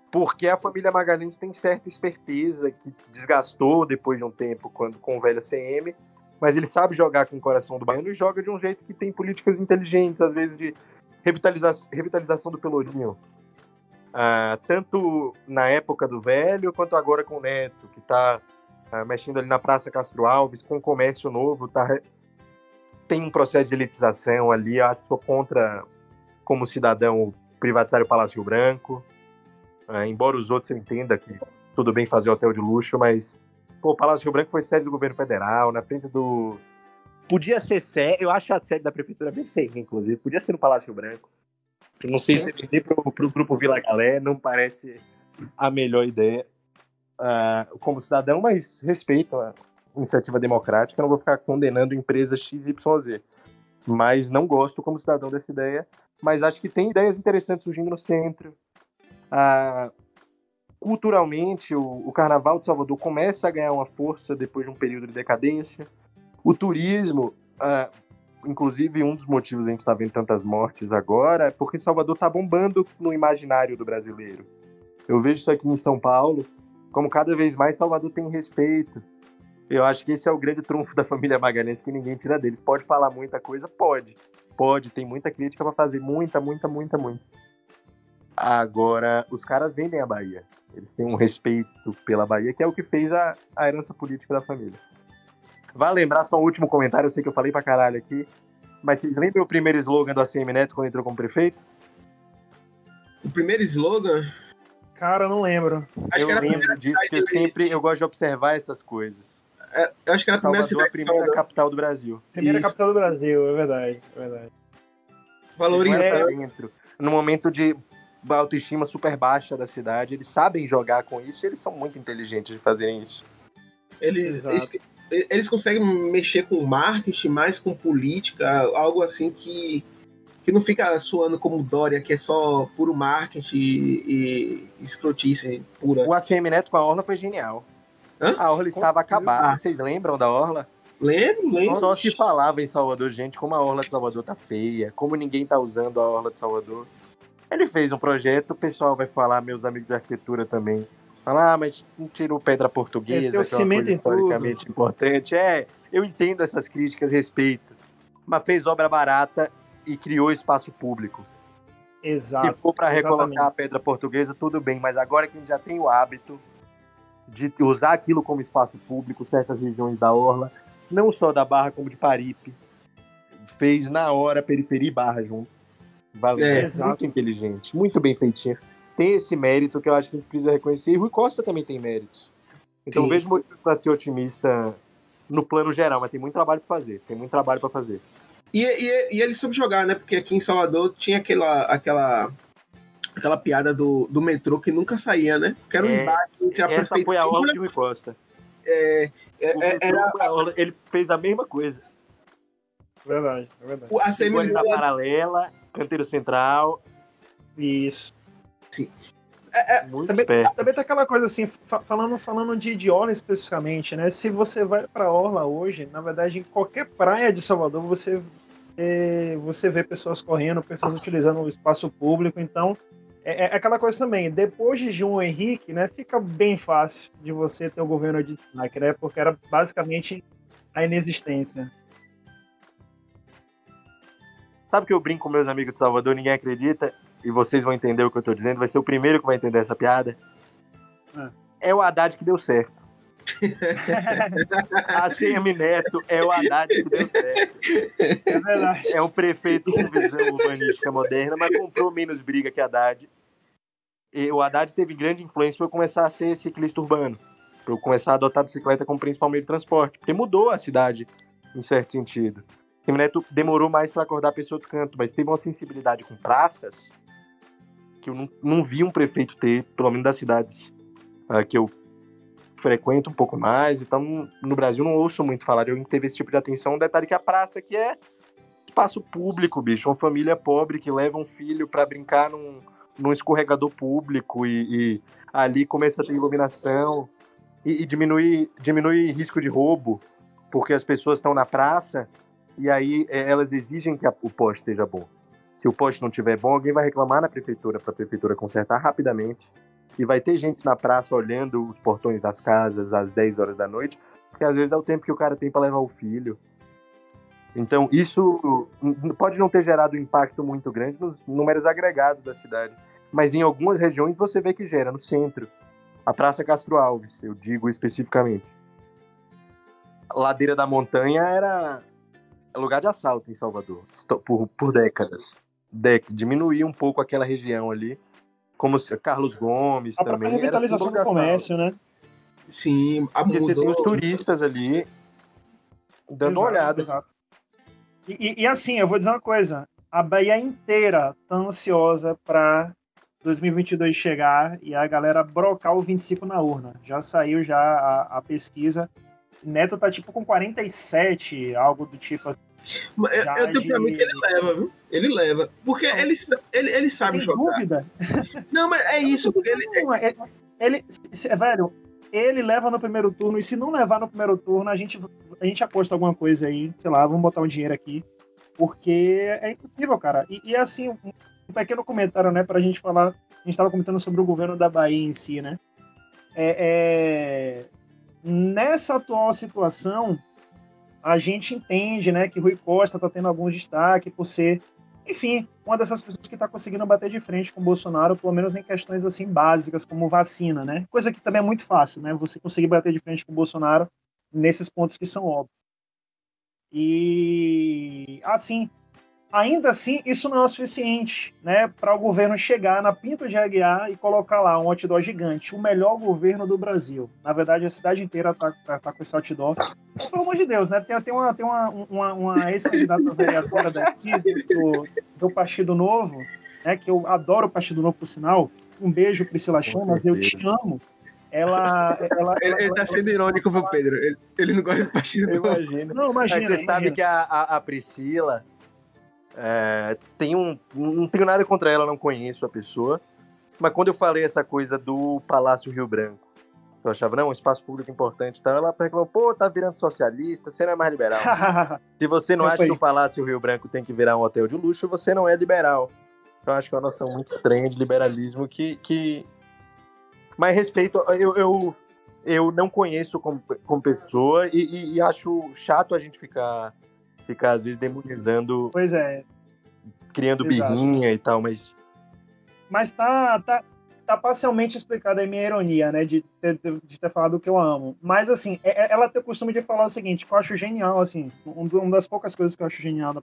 Porque a família Magalhães tem certa esperteza que desgastou depois de um tempo quando com o velho ACM, mas ele sabe jogar com o coração do baiano e joga de um jeito que tem políticas inteligentes, às vezes de revitaliza revitalização do Pelourinho. Uh, tanto na época do velho, quanto agora com o Neto, que está ah, mexendo ali na Praça Castro Alves, com o comércio novo, tá, tem um processo de elitização ali, eu sou contra, como cidadão, privatizar o Palácio Branco, uh, embora os outros entendam que tudo bem fazer hotel de luxo, mas pô, o Palácio Rio Branco foi sede do governo federal, na frente do... Podia ser sede, eu acho a sede da prefeitura bem feia, inclusive, podia ser no Palácio Rio Branco. Eu não sei se vender para o grupo Vila Galé não parece a melhor ideia uh, como cidadão, mas respeito a iniciativa democrática, não vou ficar condenando empresa XYZ. Mas não gosto como cidadão dessa ideia, mas acho que tem ideias interessantes surgindo no centro. Uh, culturalmente, o, o Carnaval de Salvador começa a ganhar uma força depois de um período de decadência. O turismo, uh, inclusive, um dos motivos a gente está vendo tantas mortes agora é porque Salvador está bombando no imaginário do brasileiro. Eu vejo isso aqui em São Paulo, como cada vez mais Salvador tem respeito. Eu acho que esse é o grande trunfo da família Magalhães que ninguém tira deles. Pode falar muita coisa? Pode. Pode, tem muita crítica para fazer. Muita, muita, muita, muita. Agora, os caras vendem a Bahia. Eles têm um respeito pela Bahia, que é o que fez a, a herança política da família. Vale lembrar só um último comentário, eu sei que eu falei pra caralho aqui, mas vocês lembram o primeiro slogan do ACM Neto quando entrou como prefeito? O primeiro slogan? Cara, eu não lembro. Acho eu que era lembro disso, porque eu sempre eu gosto de observar essas coisas. É, eu acho que era a primeira Salvador, cidade. A primeira capital do Brasil. Primeira Isso. capital do Brasil, é verdade. É verdade. Valoriza. É, dentro. No momento de autoestima super baixa da cidade, eles sabem jogar com isso e eles são muito inteligentes de fazerem isso. Eles, eles, eles, conseguem mexer com marketing, mais com política, algo assim que, que não fica soando como Dória, que é só puro marketing e, e escrotice pura. O ACM Neto com a Orla foi genial. Hã? A Orla estava acabada. Ah. Vocês lembram da Orla? Lembro, lembro. Só se falava em Salvador, gente, como a Orla de Salvador tá feia, como ninguém tá usando a Orla de Salvador. Ele fez um projeto, o pessoal vai falar, meus amigos de arquitetura também. Falar, ah, mas não tirou pedra portuguesa, é, que é uma coisa historicamente tudo. importante. É, eu entendo essas críticas, respeito. Mas fez obra barata e criou espaço público. Exato. Se for para recolocar a pedra portuguesa, tudo bem, mas agora que a gente já tem o hábito de usar aquilo como espaço público, certas regiões da Orla, não só da Barra, como de Paripe, fez na hora periferia e Barra junto. Valeu. É, muito inteligente, muito bem feitinho. Tem esse mérito que eu acho que a gente precisa reconhecer. E Rui Costa também tem méritos. Então Sim. vejo motivo para ser otimista no plano geral, mas tem muito trabalho para fazer. Tem muito trabalho para fazer. E, e, e ele soube jogar, né? Porque aqui em Salvador tinha aquela, aquela, aquela piada do, do metrô que nunca saía, né? Que era um é, embate entre a Essa foi a obra de Rui Costa. É, é, é era... Ele fez a mesma coisa. Verdade, é verdade. A semi na paralela, canteiro central. Isso. Sim. É, é, também, também tem aquela coisa assim, falando, falando de, de Orla especificamente, né? Se você vai para Orla hoje, na verdade, em qualquer praia de Salvador, você, é, você vê pessoas correndo, pessoas utilizando o espaço público, então é, é, aquela coisa também, depois de João Henrique, né, fica bem fácil de você ter o governo de destaque, né, porque era basicamente a inexistência. Sabe que eu brinco com meus amigos de Salvador, ninguém acredita, e vocês vão entender o que eu tô dizendo, vai ser o primeiro que vai entender essa piada. É, é o Haddad que deu certo. a CM Neto é o Haddad que deu certo. É verdade. É um prefeito com visão urbanística moderna, mas comprou menos briga que Haddad. E o Haddad teve grande influência para começar a ser ciclista urbano, para começar a adotar a bicicleta como principal meio de transporte, porque mudou a cidade em certo sentido. O Neto demorou mais para acordar a pessoa do canto, mas teve uma sensibilidade com praças que eu não, não vi um prefeito ter, pelo menos das cidades uh, que eu frequento um pouco mais, então no Brasil não ouço muito falar de alguém que teve esse tipo de atenção. Um detalhe que a praça aqui é espaço público, bicho. Uma família pobre que leva um filho para brincar num, num escorregador público e, e, ali começa a ter iluminação e, e diminui, diminui risco de roubo, porque as pessoas estão na praça e aí é, elas exigem que a, o poste esteja bom. Se o poste não estiver bom, alguém vai reclamar na prefeitura para a prefeitura consertar rapidamente. E vai ter gente na praça olhando os portões das casas às 10 horas da noite, porque às vezes é o tempo que o cara tem para levar o filho. Então, isso pode não ter gerado um impacto muito grande nos números agregados da cidade, mas em algumas regiões você vê que gera, no centro. A Praça Castro Alves, eu digo especificamente. Ladeira da montanha era lugar de assalto em Salvador, por, por décadas. Dec diminuir um pouco aquela região ali. Como se, Carlos Gomes a também. A revitalização do comércio, né? Sim, a Porque você tem os turistas ali dando exato, uma olhada. Exato. E, e, assim, eu vou dizer uma coisa: a Bahia inteira tá ansiosa para 2022 chegar e a galera brocar o 25 na urna. Já saiu já a, a pesquisa. Neto tá tipo com 47, algo do tipo assim. Eu, eu tenho pra mim que ele leva, viu? Ele leva. Porque ele, ele, ele sabe jogar. Dúvida? Não, mas é isso. Porque ele, ele, ele, velho, ele leva no primeiro turno, e se não levar no primeiro turno, a gente, a gente aposta alguma coisa aí, sei lá, vamos botar um dinheiro aqui. Porque é impossível, cara. E, e assim, um pequeno comentário, né, pra gente falar. A gente tava comentando sobre o governo da Bahia em si, né? É, é, nessa atual situação, a gente entende né, que Rui Costa está tendo algum destaque por ser, enfim, uma dessas pessoas que está conseguindo bater de frente com o Bolsonaro, pelo menos em questões assim básicas, como vacina, né? Coisa que também é muito fácil, né? Você conseguir bater de frente com o Bolsonaro nesses pontos que são óbvios. E assim, ainda assim, isso não é o suficiente né, para o governo chegar na Pinto de Aguiar e colocar lá um outdoor gigante, o melhor governo do Brasil. Na verdade, a cidade inteira está tá, tá com esse outdoor. Pelo amor de Deus, né? Tem, tem uma, tem uma, uma, uma ex-candidata vereadora daqui, do, do Partido Novo, né, que eu adoro o Partido Novo, por sinal. Um beijo, Priscila Chamas, eu te amo. Ela, ela, ele, ele tá sendo irônico pro Pedro. Ele, ele não gosta do partido Novo. Imagina. Não, imagina. Mas você imagina. sabe que a, a, a Priscila é, tem um, não tenho nada contra ela, não conheço a pessoa. Mas quando eu falei essa coisa do Palácio Rio Branco, eu achava, não, um espaço público importante, então ela perguntou, pô, tá virando socialista, você não é mais liberal. Se você não acha que o Palácio Rio Branco tem que virar um hotel de luxo, você não é liberal. Eu acho que é uma noção muito estranha de liberalismo que. que... Mas respeito, eu, eu, eu não conheço como, como pessoa e, e, e acho chato a gente ficar ficar às vezes demonizando. Pois é. Criando Exato. birrinha e tal, mas. Mas tá, tá, tá parcialmente explicada a minha ironia, né? De ter, de ter falado o que eu amo. Mas, assim, é, é, ela tem o costume de falar o seguinte, que eu acho genial, assim, uma das poucas coisas que eu acho genial da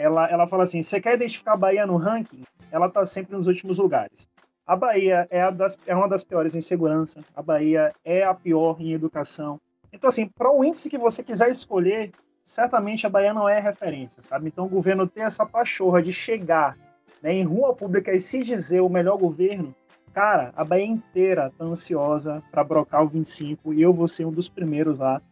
ela, ela fala assim: você quer identificar a Bahia no ranking? Ela tá sempre nos últimos lugares. A Bahia é, das, é uma das piores em segurança, a Bahia é a pior em educação. Então, assim, para o índice que você quiser escolher, certamente a Bahia não é referência, sabe? Então o governo tem essa pachorra de chegar né, em rua pública e se dizer o melhor governo, cara, a Bahia inteira tá ansiosa para brocar o 25 e eu vou ser um dos primeiros lá.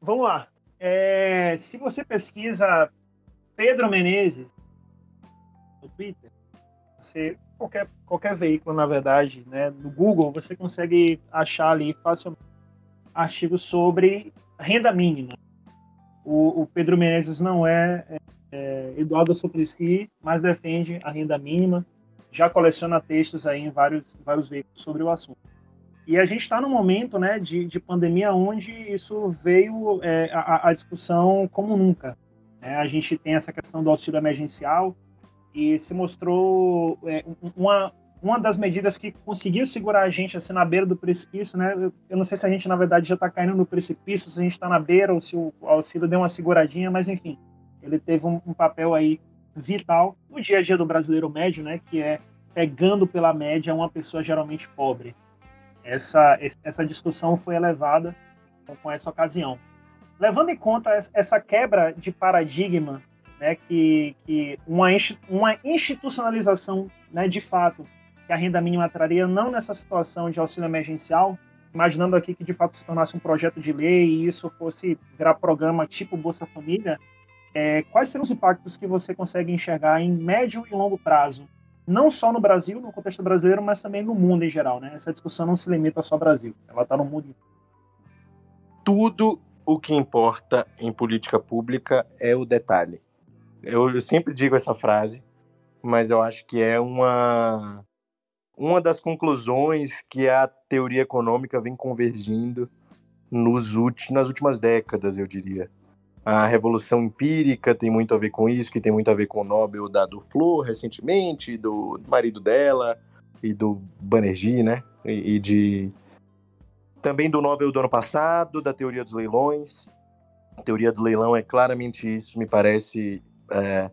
Vamos lá. É, se você pesquisa Pedro Menezes no Twitter, você qualquer, qualquer veículo, na verdade, né? No Google, você consegue achar ali facilmente artigos sobre renda mínima. O, o Pedro Menezes não é, é, é Eduardo Suplicy, mas defende a renda mínima, já coleciona textos aí em vários, vários veículos sobre o assunto. E a gente está num momento né, de, de pandemia onde isso veio é, a, a, discussão como nunca. Né? A gente tem essa questão do auxílio emergencial, e se mostrou é, uma, uma das medidas que conseguiu segurar a gente assim na beira do precipício, né? Eu não sei se a gente na verdade já está caindo no precipício, se a gente está na beira ou se o auxílio deu uma seguradinha, mas enfim, ele teve um, um, papel aí vital no dia a dia do brasileiro médio, né? Que é pegando pela média uma pessoa geralmente pobre. Essa essa discussão foi elevada com essa ocasião. Levando em conta essa quebra de paradigma né, que, que uma, uma institucionalização né, de fato que a renda mínima traria, não nessa situação de auxílio emergencial, imaginando aqui que de fato se tornasse um projeto de lei e isso fosse virar programa tipo Bolsa Família, é, quais seriam os impactos que você consegue enxergar em médio e longo prazo? Não só no Brasil, no contexto brasileiro, mas também no mundo em geral. Né? Essa discussão não se limita só ao Brasil, ela está no mundo Tudo o que importa em política pública é o detalhe. Eu, eu sempre digo essa frase, mas eu acho que é uma uma das conclusões que a teoria econômica vem convergindo nos últimos, nas últimas décadas, eu diria. A revolução empírica tem muito a ver com isso, que tem muito a ver com o Nobel da do Flor recentemente, do marido dela e do Banerjee, né? E, e de também do Nobel do ano passado, da teoria dos leilões. A teoria do leilão é claramente isso, me parece é,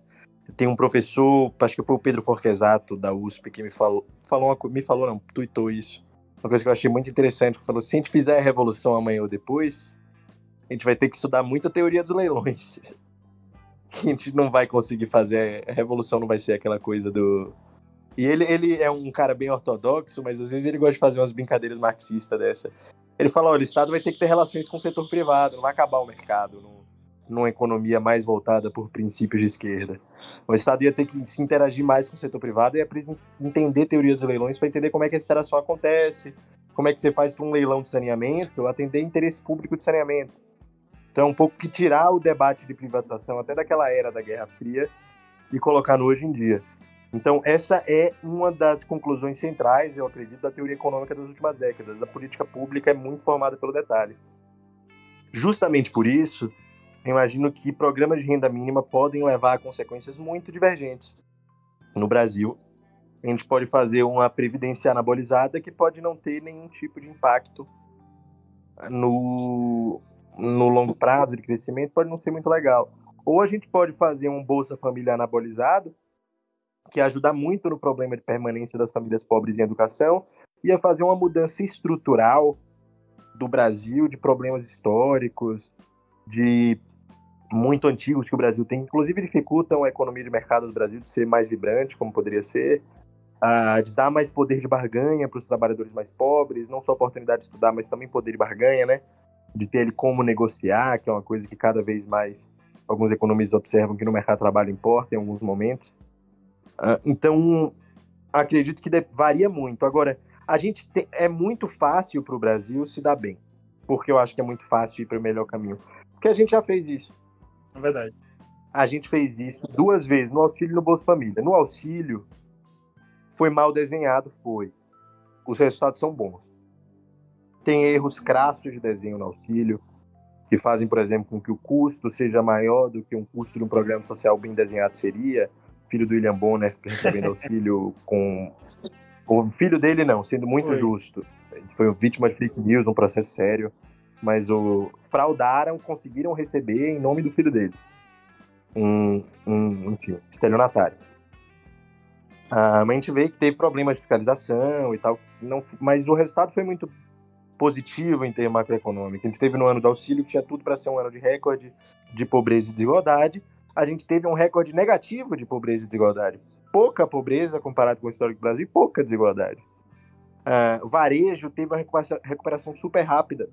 tem um professor, acho que foi o Pedro Forquesato, da USP, que me falou, falou uma, me falou, não, tuitou isso. Uma coisa que eu achei muito interessante, falou, se a gente fizer a revolução amanhã ou depois, a gente vai ter que estudar muito a teoria dos leilões. a gente não vai conseguir fazer, a revolução não vai ser aquela coisa do... E ele, ele é um cara bem ortodoxo, mas às vezes ele gosta de fazer umas brincadeiras marxistas dessa. Ele fala, olha, o Estado vai ter que ter relações com o setor privado, não vai acabar o mercado, não numa economia mais voltada por princípios de esquerda. O Estado ia ter que se interagir mais com o setor privado e é preciso entender teoria dos leilões para entender como é que essa interação acontece, como é que você faz para um leilão de saneamento atender interesse público de saneamento. Então é um pouco que tirar o debate de privatização até daquela era da Guerra Fria e colocar no hoje em dia. Então, essa é uma das conclusões centrais, eu acredito, da teoria econômica das últimas décadas. A política pública é muito formada pelo detalhe. Justamente por isso, imagino que programas de renda mínima podem levar a consequências muito divergentes. No Brasil, a gente pode fazer uma previdência anabolizada que pode não ter nenhum tipo de impacto no, no longo prazo de crescimento, pode não ser muito legal. Ou a gente pode fazer um Bolsa Família anabolizado, que ajuda muito no problema de permanência das famílias pobres em educação, ia fazer uma mudança estrutural do Brasil, de problemas históricos, de muito antigos que o Brasil tem, inclusive dificultam a economia de mercado do Brasil de ser mais vibrante, como poderia ser, uh, de dar mais poder de barganha para os trabalhadores mais pobres, não só oportunidade de estudar, mas também poder de barganha, né? De ter ele como negociar, que é uma coisa que cada vez mais alguns economistas observam que no mercado de trabalho importa em alguns momentos. Uh, então, acredito que varia muito. Agora, a gente tem, é muito fácil para o Brasil se dar bem, porque eu acho que é muito fácil ir para o melhor caminho. Porque a gente já fez isso. É verdade. A gente fez isso duas vezes, no auxílio e no Bolsa Família. No auxílio, foi mal desenhado? Foi. Os resultados são bons. Tem erros crassos de desenho no auxílio, que fazem, por exemplo, com que o custo seja maior do que um custo de um programa social bem desenhado seria. Filho do William Bonner recebendo auxílio com. O filho dele não, sendo muito foi. justo. Foi vítima de fake news, um processo sério. Mas o fraudaram, conseguiram receber em nome do filho dele. Um, um enfim, estelionatário. Ah, a gente vê que teve problemas de fiscalização e tal, não, mas o resultado foi muito positivo em termos macroeconômicos. A gente teve no ano do auxílio, que tinha tudo para ser um ano de recorde de pobreza e desigualdade. A gente teve um recorde negativo de pobreza e desigualdade. Pouca pobreza comparado com o histórico do Brasil e pouca desigualdade. Uh, varejo teve uma recuperação super rápida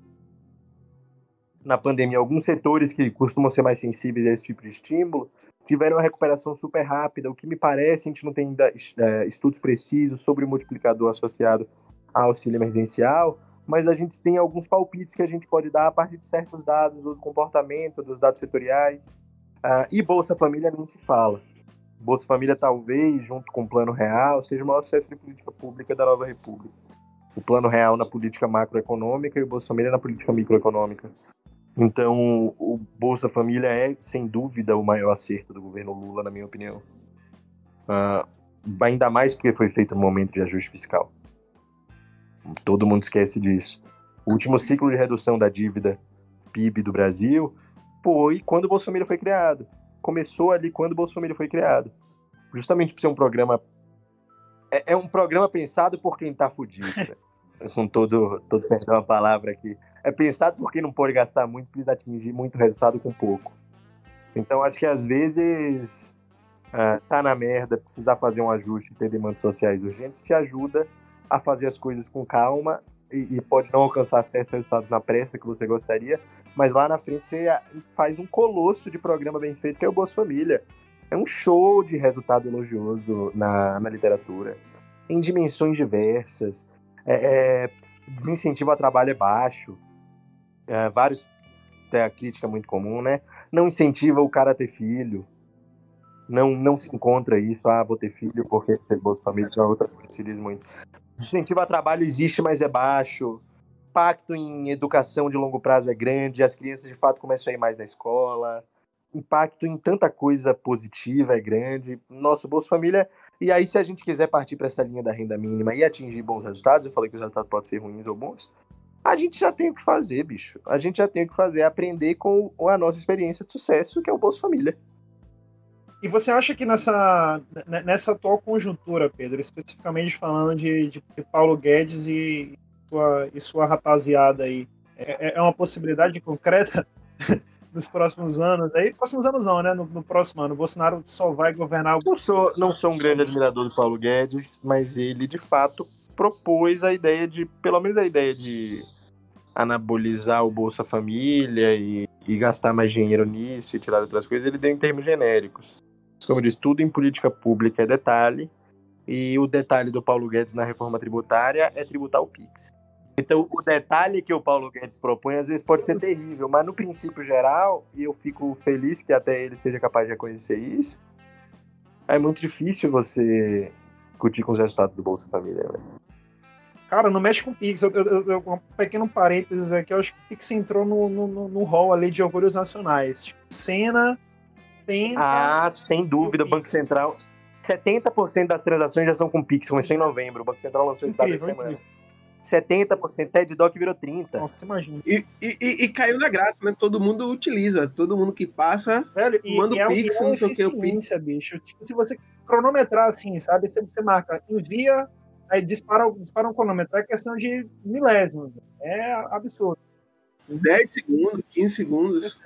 na pandemia. Alguns setores que costumam ser mais sensíveis a esse tipo de estímulo tiveram uma recuperação super rápida. O que me parece, a gente não tem ainda é, estudos precisos sobre o multiplicador associado ao auxílio emergencial, mas a gente tem alguns palpites que a gente pode dar a partir de certos dados do comportamento, dos dados setoriais. Uh, e Bolsa Família nem se fala. Bolsa Família, talvez, junto com o Plano Real, seja o maior sucesso de política pública da nova República. O Plano Real na política macroeconômica e o Bolsa Família na política microeconômica. Então, o Bolsa Família é, sem dúvida, o maior acerto do governo Lula, na minha opinião. Uh, ainda mais porque foi feito no momento de ajuste fiscal. Todo mundo esquece disso. O último ciclo de redução da dívida PIB do Brasil foi quando o Bolsa Família foi criado. Começou ali quando o Bolsa Família foi criado. Justamente por ser um programa. É, é um programa pensado por quem tá fudido. Né? Com todo, todo perdão a palavra aqui é pensado porque não pode gastar muito, precisa atingir muito resultado com pouco. Então acho que às vezes uh, tá na merda, precisar fazer um ajuste, ter demandas sociais urgentes, te ajuda a fazer as coisas com calma e, e, pode não alcançar certos resultados na pressa que você gostaria, mas lá na frente você faz um colosso de programa bem feito, que é o Bolsa Família. É um show de resultado elogioso na, na literatura, em dimensões diversas. É, é, desincentivo ao trabalho é baixo é, vários é a crítica muito comum, né? Não incentiva o cara a ter filho. Não, não se encontra isso, ah, vou ter filho porque ser Bolsa Família é outra coisa se diz muito. Incentivo a trabalho existe, mas é baixo. Impacto em educação de longo prazo é grande, as crianças de fato começam a ir mais na escola. Impacto em tanta coisa positiva é grande. Nosso Bolsa Família. E aí, se a gente quiser partir para essa linha da renda mínima e atingir bons resultados, eu falei que os resultados podem ser ruins ou bons, a gente já tem o que fazer, bicho. A gente já tem o que fazer, aprender com a nossa experiência de sucesso, que é o Bolsa Família. E você acha que nessa, nessa atual conjuntura, Pedro, especificamente falando de, de Paulo Guedes e sua, e sua rapaziada aí, é, é uma possibilidade concreta nos próximos anos? Aí, próximos anos não, né? No, no, próximo ano, o Bolsonaro só vai governar. Não sou, não sou um grande admirador do Paulo Guedes, mas ele de fato propôs a ideia de, pelo menos a ideia de anabolizar o Bolsa Família e, e gastar mais dinheiro nisso e tirar outras coisas, ele deu em termos genéricos. Como eu disse, tudo em política pública é detalhe, e o detalhe do Paulo Guedes na reforma tributária é tributar o PIX. Então, o detalhe que o Paulo Guedes propõe às vezes pode ser terrível, mas no princípio geral, e eu fico feliz que até ele seja capaz de reconhecer isso, é muito difícil você discutir com os resultados do Bolsa Família. Né? Cara, não mexe com o Pix. Eu, eu, eu, um pequeno parênteses aqui, eu acho que o Pix entrou no, no, no hall ali de orgulhos nacionais. Tipo, Cena, tem. Ah, sem dúvida, o Banco Central. 70% das transações já são com Pix, começou em novembro. O Banco Central lançou esse dado essa semana. 70%, TED Doc virou 30%. Nossa, imagina. E, e, e, caiu na graça, né? Todo mundo utiliza, todo mundo que passa, Velho, e, manda o é, Pix, é não sei o que, o Pix. bicho. Tipo, se você cronometrar assim, sabe? Você, você marca, envia, aí dispara, dispara um cronômetro, é questão de milésimos. É absurdo. 10 segundos, 15 segundos.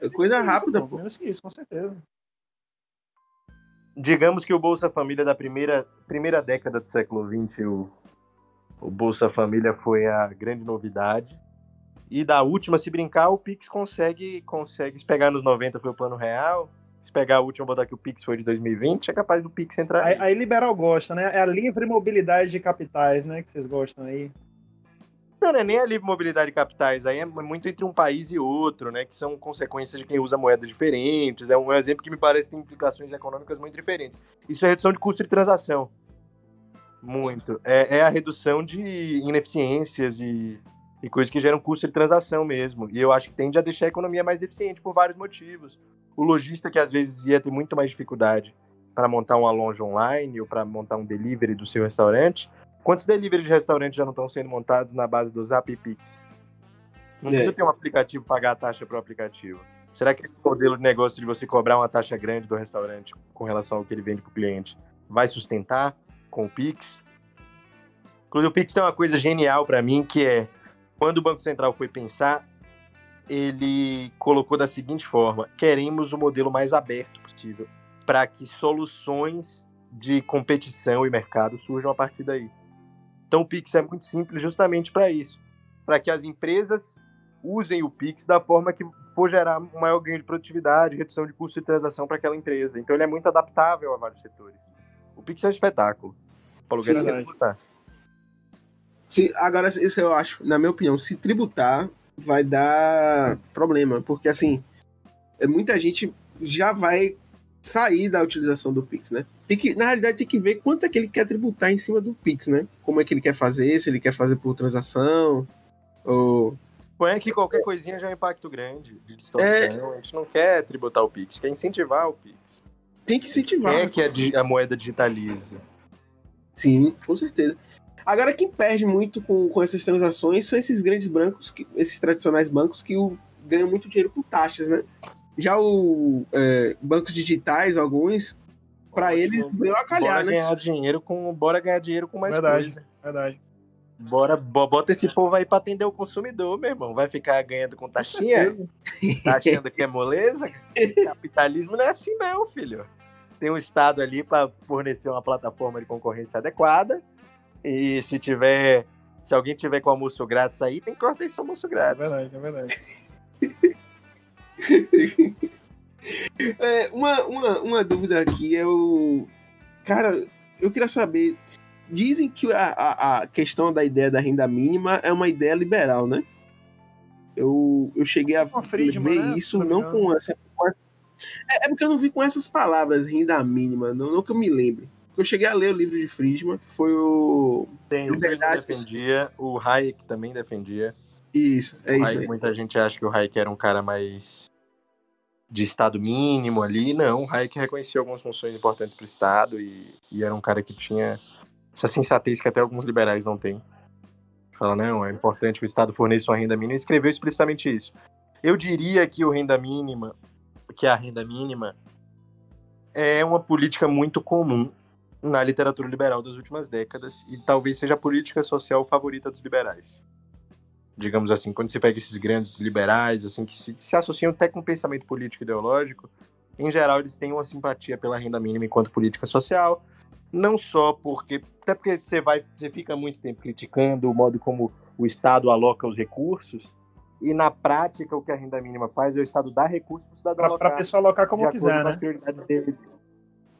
É coisa rápida, pô. Menos que isso, com certeza. Digamos que o Bolsa Família da primeira, primeira década do século XX, o o Bolsa Família foi a grande novidade. E da última, se brincar, o Pix consegue, consegue. Se pegar nos 90 foi o plano real. Se pegar a última, botar que o Pix foi de 2020, é capaz do Pix entrar. Aí, aí liberal gosta, né? É a livre mobilidade de capitais, né? Que vocês gostam aí. Não, não é nem a livre mobilidade de capitais, aí é muito entre um país e outro, né? Que são consequências de quem usa moedas diferentes. É um exemplo que me parece ter implicações econômicas muito diferentes. Isso é redução de custo de transação. Muito. É, é a redução de ineficiências e, e coisas que geram custo de transação mesmo. E eu acho que tende a deixar a economia mais eficiente por vários motivos. O lojista que às vezes ia ter muito mais dificuldade para montar uma loja online ou para montar um delivery do seu restaurante. Quantos delivery de restaurante já não estão sendo montados na base do Zap Pix? Não é. precisa ter um aplicativo pagar a taxa para o aplicativo. Será que esse modelo de negócio de você cobrar uma taxa grande do restaurante com relação ao que ele vende para o cliente vai sustentar? com o Pix. Inclusive, o Pix tem uma coisa genial para mim, que é, quando o Banco Central foi pensar, ele colocou da seguinte forma: queremos o modelo mais aberto possível, para que soluções de competição e mercado surjam a partir daí. Então, o Pix é muito simples justamente para isso, para que as empresas usem o Pix da forma que for gerar um maior ganho de produtividade, redução de custo de transação para aquela empresa. Então, ele é muito adaptável a vários setores. O Pix é um espetáculo. Paulo Guedes tributar. Se, agora, isso eu acho, na minha opinião, se tributar vai dar problema, porque assim, é, muita gente já vai sair da utilização do Pix, né? Tem que, na realidade, tem que ver quanto é que ele quer tributar em cima do Pix, né? Como é que ele quer fazer, se ele quer fazer por transação, ou... Põe que qualquer coisinha já é um impacto grande de distorção. É... A gente não quer tributar o Pix, quer incentivar o Pix. Tem que incentivar. É que a, a moeda digitaliza. Sim, com certeza. Agora, quem perde muito com, com essas transações são esses grandes bancos, que, esses tradicionais bancos que o, ganham muito dinheiro com taxas, né? Já os é, bancos digitais, alguns, para eles veio a calhar, bora né? Ganhar dinheiro com, bora ganhar dinheiro com mais verdade, coisa. Verdade. Bora, bota esse povo aí pra atender o consumidor, meu irmão. Vai ficar ganhando com taxinha? tá achando que é moleza? Capitalismo não é assim, não, filho. Tem um Estado ali para fornecer uma plataforma de concorrência adequada. E se tiver. Se alguém tiver com almoço grátis aí, tem que cortar esse almoço grátis. É verdade, é verdade. é, uma, uma, uma dúvida aqui é o. Cara, eu queria saber Dizem que a, a, a, questão da ideia da renda mínima é uma ideia liberal, né? Eu, eu cheguei a Friedman, ver né? isso não com essa, com essa. é, é, porque eu não vi com essas palavras, renda mínima, não, não que eu me lembre. Eu cheguei a ler o livro de Friedman, que foi o. Tem, o Liberdade. defendia, o Hayek também defendia. Isso, é isso. Hayek, muita gente acha que o Hayek era um cara mais de Estado mínimo ali. Não, o Hayek reconhecia algumas funções importantes para o Estado e, e era um cara que tinha essa sensatez que até alguns liberais não têm. Fala, não, é importante que o Estado forneça uma renda mínima, e escreveu explicitamente isso. Eu diria que o renda mínima, que a renda mínima é uma política muito comum na literatura liberal das últimas décadas e talvez seja a política social favorita dos liberais. Digamos assim, quando você pega esses grandes liberais, assim, que se, se associam até com o pensamento político ideológico, em geral eles têm uma simpatia pela renda mínima enquanto política social, não só porque até porque você vai você fica muito tempo criticando o modo como o Estado aloca os recursos e na prática o que a renda mínima faz é o Estado dar recursos para o cidadão alocar. Para a pessoa alocar como quiser, né?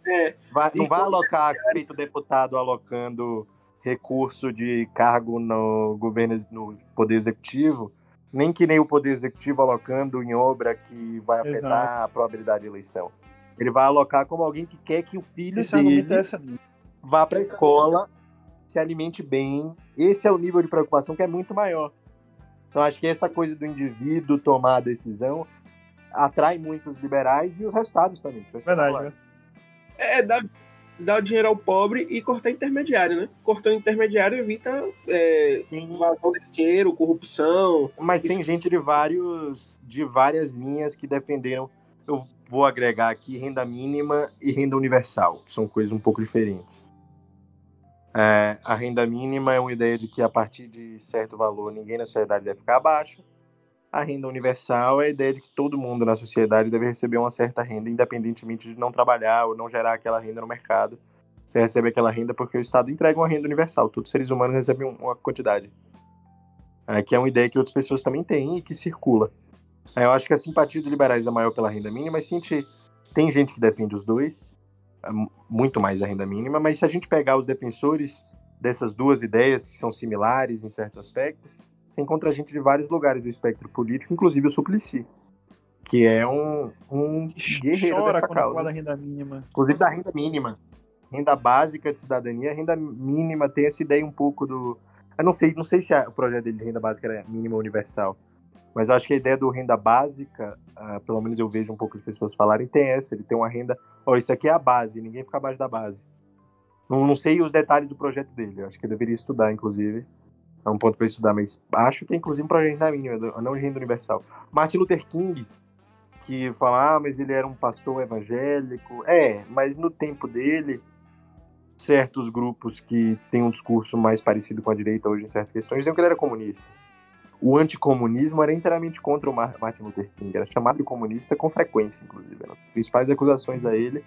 Dele. É, vai, não vai alocar feito deputado alocando recurso de cargo no governo, no poder executivo, nem que nem o poder executivo alocando em obra que vai afetar Exato. a probabilidade de eleição. Ele vai alocar como alguém que quer que o filho dele é essa. vá para a escola, se alimente bem. Esse é o nível de preocupação que é muito maior. Então acho que essa coisa do indivíduo tomar a decisão atrai muito os liberais e os resultados também. Verdade, espetaculares. É dar, dar o dinheiro ao pobre e cortar intermediário, né? Cortando intermediário evita é, vazão desse dinheiro, corrupção. Mas tem gente de vários de várias linhas que defenderam. Eu vou agregar aqui renda mínima e renda universal, que são coisas um pouco diferentes. É, a renda mínima é uma ideia de que a partir de certo valor ninguém na sociedade deve ficar abaixo. A renda universal é a ideia de que todo mundo na sociedade deve receber uma certa renda, independentemente de não trabalhar ou não gerar aquela renda no mercado. Você recebe aquela renda porque o Estado entrega uma renda universal. Todos os seres humanos recebem um- uma quantidade. É, que é uma ideia que outras pessoas também têm e que circula. É, eu acho que a simpatia dos liberais é maior pela renda mínima, mas se a gente, tem gente que defende os dois, é, mu- muito mais a renda mínima, mas se a gente pegar os defensores dessas duas ideias, que são similares em certos aspectos, você encontra gente de vários lugares do espectro político, inclusive o Suplicy, que é um, um guerreiro Chora dessa causa. da renda mínima. Inclusive da renda mínima. Renda básica de cidadania, renda mínima tem essa ideia um pouco do. Eu não sei, não sei se a- o projeto dele de renda básica era mínima ou universal. Mas acho que a ideia do renda básica, ah, pelo menos eu vejo um pouco as pessoas falarem, tem essa. Ele tem uma renda. Ó, isso aqui é a base, ninguém fica abaixo da base. Não, não sei os detalhes do projeto dele. Eu acho que eu deveria estudar, inclusive. É um ponto para estudar, mas acho que é inclusive um projeto renda mínima, não de renda universal. Martin Luther King, que fala, ah, mas ele era um pastor evangélico. É, mas no tempo dele, certos grupos que têm um discurso mais parecido com a direita hoje em certas questões diziam que ele era comunista. O anticomunismo era inteiramente contra o Mar- Martin Luther King, era chamado de comunista com frequência, inclusive. Eram as principais acusações a ele,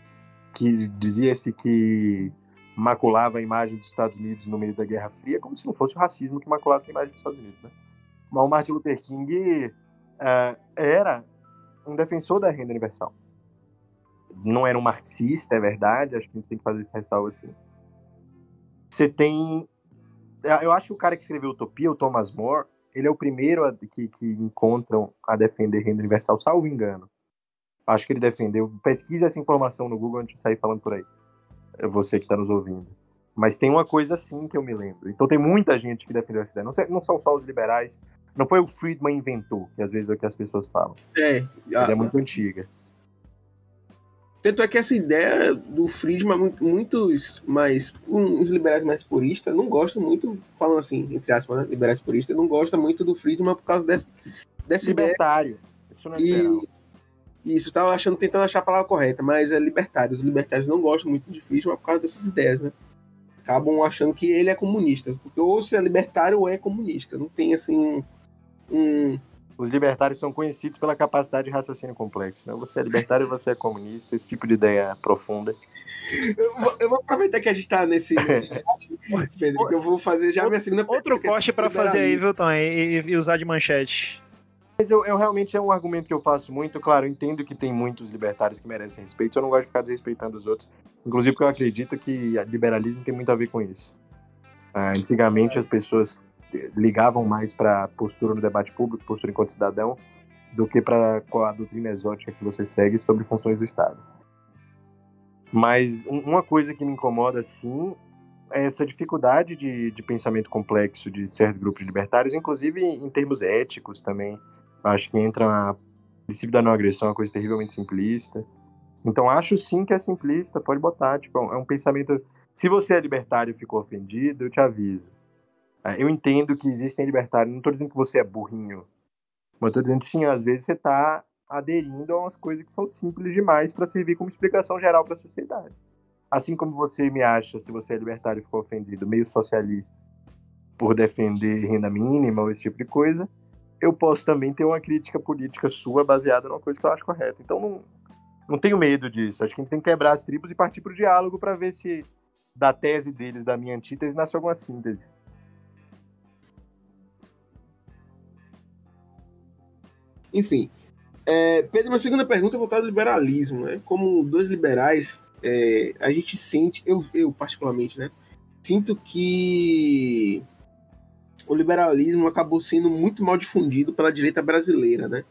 que dizia-se que maculava a imagem dos Estados Unidos no meio da Guerra Fria, como se não fosse o racismo que maculasse a imagem dos Estados Unidos. Né? Mas o Martin Luther King eh, era um defensor da renda universal. Não era um marxista, é verdade, acho que a gente tem que fazer esse ressalvo assim. Você tem. Eu acho que o cara que escreveu Utopia, o Thomas More, ele é o primeiro a- que, que encontram a defender renda universal, salvo engano. Acho que ele defendeu. Pesquise essa informação no Google antes de sair falando por aí. Você que está nos ouvindo. Mas tem uma coisa assim que eu me lembro. Então tem muita gente que defendeu essa ideia. Não, não são só os liberais. Não foi o Friedman inventou, que às vezes é o que as pessoas falam. É, Ela é muito antiga. Tanto é que essa ideia do Friedman, mu- muitos mais. Os liberais mais puristas não gostam muito, falando assim, entre aspas, né? Liberais puristas, não gostam muito do Friedman por causa dessa, dessa ideia. Libertário. Isso não é liberal. Isso, isso, tava achando, tentando achar a palavra correta, mas é libertário. Os libertários não gostam muito de Friedman por causa dessas ideias, né? Acabam achando que ele é comunista. Porque ou se é libertário ou é comunista. Não tem assim um. Os libertários são conhecidos pela capacidade de raciocínio complexo. Né? Você é libertário, você é comunista, esse tipo de ideia profunda. eu, vou, eu vou aproveitar que a gente tá nesse. Pedro, que eu vou fazer já a minha segunda Outro é corte sobre pra fazer aí, viu, Tom? E- e usar de manchete. Mas eu, eu realmente é um argumento que eu faço muito. Claro, eu entendo que tem muitos libertários que merecem respeito. Eu não gosto de ficar desrespeitando os outros. Inclusive porque eu acredito que liberalismo tem muito a ver com isso. Ah, antigamente as pessoas ligavam mais para postura no debate público, postura enquanto cidadão, do que para a doutrina exótica que você segue sobre funções do Estado. Mas um- uma coisa que me incomoda, sim, é essa dificuldade de, de pensamento complexo de certos grupos libertários, inclusive em termos éticos também. Acho que entra o princípio da não agressão, é uma coisa terrivelmente simplista. Então acho sim que é simplista, pode botar. Tipo, é um pensamento. Se você é libertário e ficou ofendido, eu te aviso. É, Eu entendo que existem libertários, não estou dizendo que você é burrinho, mas estou dizendo que sim, às vezes você está aderindo a umas coisas que são simples demais para servir como explicação geral para a sociedade. Assim como você me acha, se você é libertário e ficou ofendido, meio socialista, por defender renda mínima ou esse tipo de coisa, eu posso também ter uma crítica política sua baseada numa coisa que eu acho correta. Então não, não tenho medo disso. Acho que a gente tem que quebrar as tribos e partir para o diálogo para ver se da tese deles, da minha antítese, nasce alguma síntese. Enfim. É, Pedro, minha segunda pergunta é voltada ao liberalismo. Né? Como dois liberais, é, a gente sente, eu, eu particularmente, né? Sinto que o liberalismo acabou sendo muito mal difundido pela direita brasileira, né?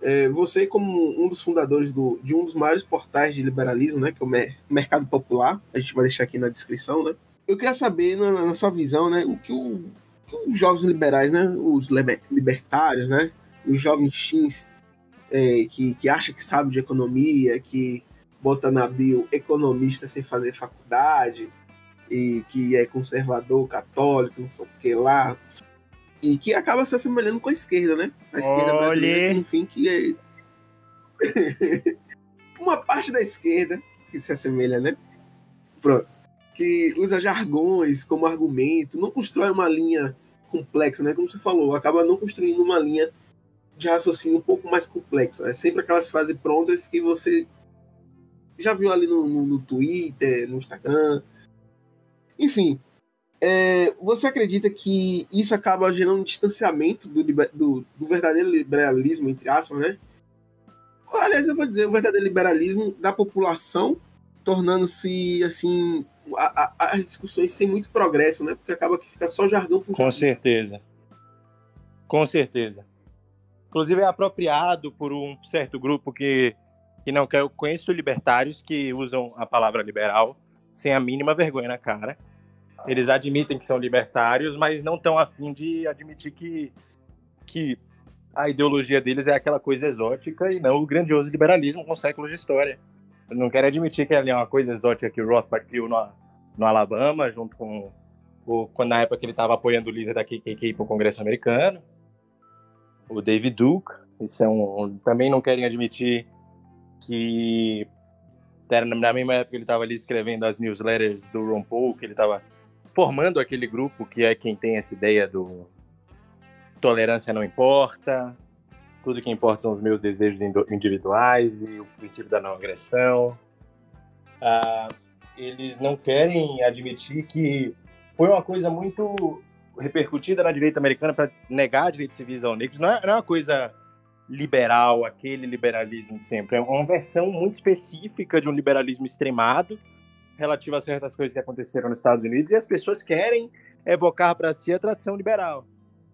É, você, como um dos fundadores do, de um dos maiores portais de liberalismo, né, que é o Mercado Popular, a gente vai deixar aqui na descrição, né? Eu queria saber, na, na sua visão, né, o que, o, que os jovens liberais, né, os libertários, né, os jovens teens é, que, que acha que sabe de economia, que bota na bio economista sem fazer faculdade, e que é conservador, católico, não sei o que lá, e que acaba se assemelhando com a esquerda, né? A esquerda Olhe. brasileira, enfim, que é. Uma parte da esquerda que se assemelha, né? Pronto. Que usa jargões como argumento, não constrói uma linha complexa, né? Como você falou, acaba não construindo uma linha de raciocínio um pouco mais complexa. É sempre aquelas frases prontas que você já viu ali no, no, no Twitter, no Instagram. Enfim, é, você acredita que isso acaba gerando um distanciamento do, do, do, verdadeiro liberalismo, entre aspas, né? Aliás, eu vou dizer, o verdadeiro liberalismo da população, tornando-se, assim, a, a, as discussões sem muito progresso, né? Porque acaba que fica só jargão Com certeza. Com certeza. Inclusive é apropriado por um certo grupo que, que não quer. Eu conheço libertários que usam a palavra liberal sem a mínima vergonha na cara eles admitem que são libertários, mas não estão afim de admitir que, que a ideologia deles é aquela coisa exótica e não o grandioso liberalismo com séculos de história. Eles não querem admitir que ali é uma coisa exótica que o Rothbard criou no, no Alabama, junto com o, na época que ele estava apoiando o líder da KKK para o Congresso americano, o David Duke. Isso é um, também não querem admitir que na mesma época ele estava ali escrevendo as newsletters do Ron Paul, que ele estava formando aquele grupo que é quem tem essa ideia do tolerância não importa, tudo que importa são os meus desejos individuais e o princípio da não agressão. Ah, eles não querem admitir que foi uma coisa muito repercutida na direita americana para negar direitos civis ao negros. Não é, não é uma coisa liberal, aquele liberalismo de sempre. É uma versão muito específica de um liberalismo extremado relativa a certas coisas que aconteceram nos Estados Unidos e as pessoas querem evocar para si a tradição liberal.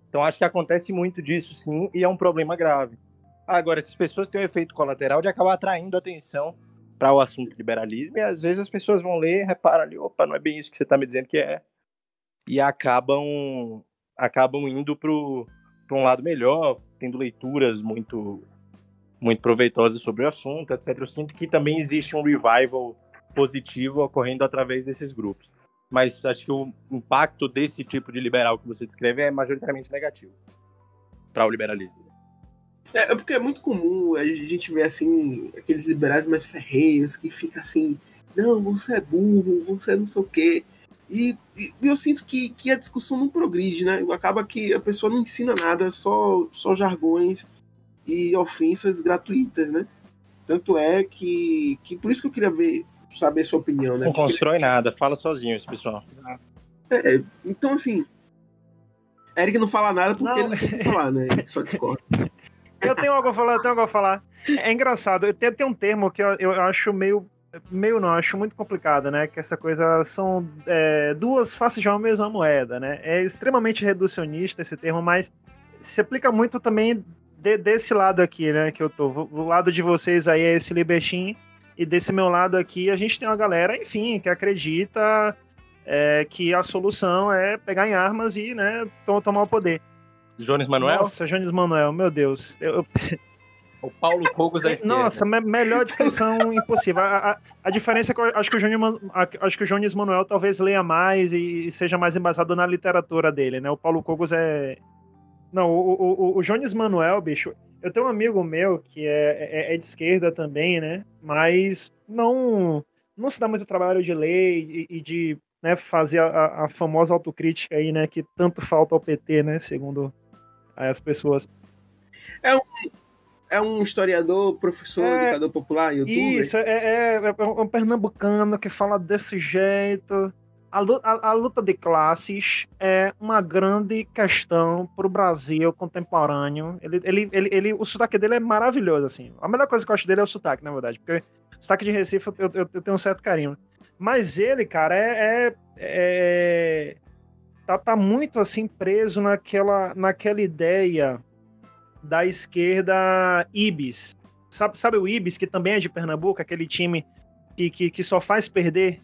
Então acho que acontece muito disso sim e é um problema grave. Agora, essas pessoas têm um efeito colateral de acabar atraindo atenção para o assunto liberalismo e às vezes as pessoas vão ler, reparam ali, opa, não é bem isso que você está me dizendo que é, e acabam acabam indo para um lado melhor, tendo leituras muito muito proveitosas sobre o assunto, etc. Eu sinto que também existe um revival positivo ocorrendo através desses grupos. Mas acho que o impacto desse tipo de liberal que você descreve é majoritariamente negativo para o liberalismo. É, é, porque é muito comum a gente ver assim aqueles liberais mais ferreiros que fica assim, não, você é burro, você é não sei o quê. E, e, eu sinto que, que a discussão não progride, né? Acaba que a pessoa não ensina nada, só, só jargões e ofensas gratuitas, né? Tanto é que, que por isso que eu queria ver saber sua opinião, né? Não Porque... constrói nada, fala sozinho esse pessoal. É, então, assim, Eric não fala nada porque não. ele não tem o que falar, né? Ele só discorda. Eu tenho algo a falar, eu tenho algo a falar. É engraçado, tem, tem um termo que eu, eu acho meio. Meio não, acho muito complicado, né? Que essa coisa são é, duas faces de uma mesma moeda, né? É extremamente reducionista esse termo, mas se aplica muito também de, desse lado aqui, né? Que eu tô. O lado de vocês aí é esse libertim e desse meu lado aqui, a gente tem uma galera, enfim, que acredita é, que a solução é pegar em armas e né, tomar o poder. Jones Manuel? Nossa, Jones Manuel, meu Deus. Eu... O Paulo Cogos da esquerda. Nossa, me melhor descrição impossível. A, a, a, diferença é que eu acho que o Jones, acho que o Jones Manuel talvez leia mais e, e seja mais embasado na literatura dele, né? O Paulo Cogos é. Não, o, o, o Jones Manuel, bicho, eu tenho um amigo meu que é, é, é de esquerda também, né? Mas não não se dá muito trabalho de ler e, e de né, fazer a, a, famosa autocrítica aí, né? Que tanto falta ao PT, né? Segundo as pessoas. É um, é um historiador, professor, é, educador popular, youtuber? Isso, é, é, é um pernambucano que fala desse jeito a luta, a, a luta, de classes é uma grande questão para o Brasil contemporâneo. Ele, ele, ele, ele, o sotaque dele é maravilhoso, assim. A melhor coisa que eu acho dele é o sotaque, na verdade, porque o sotaque de Recife eu, eu, eu tenho um certo carinho. Mas ele, cara, é, é, é tá, tá muito assim preso naquela, naquela ideia da esquerda Ibis. Sabe, sabe o Ibis, que também é de Pernambuco, aquele time que, que, que só faz perder?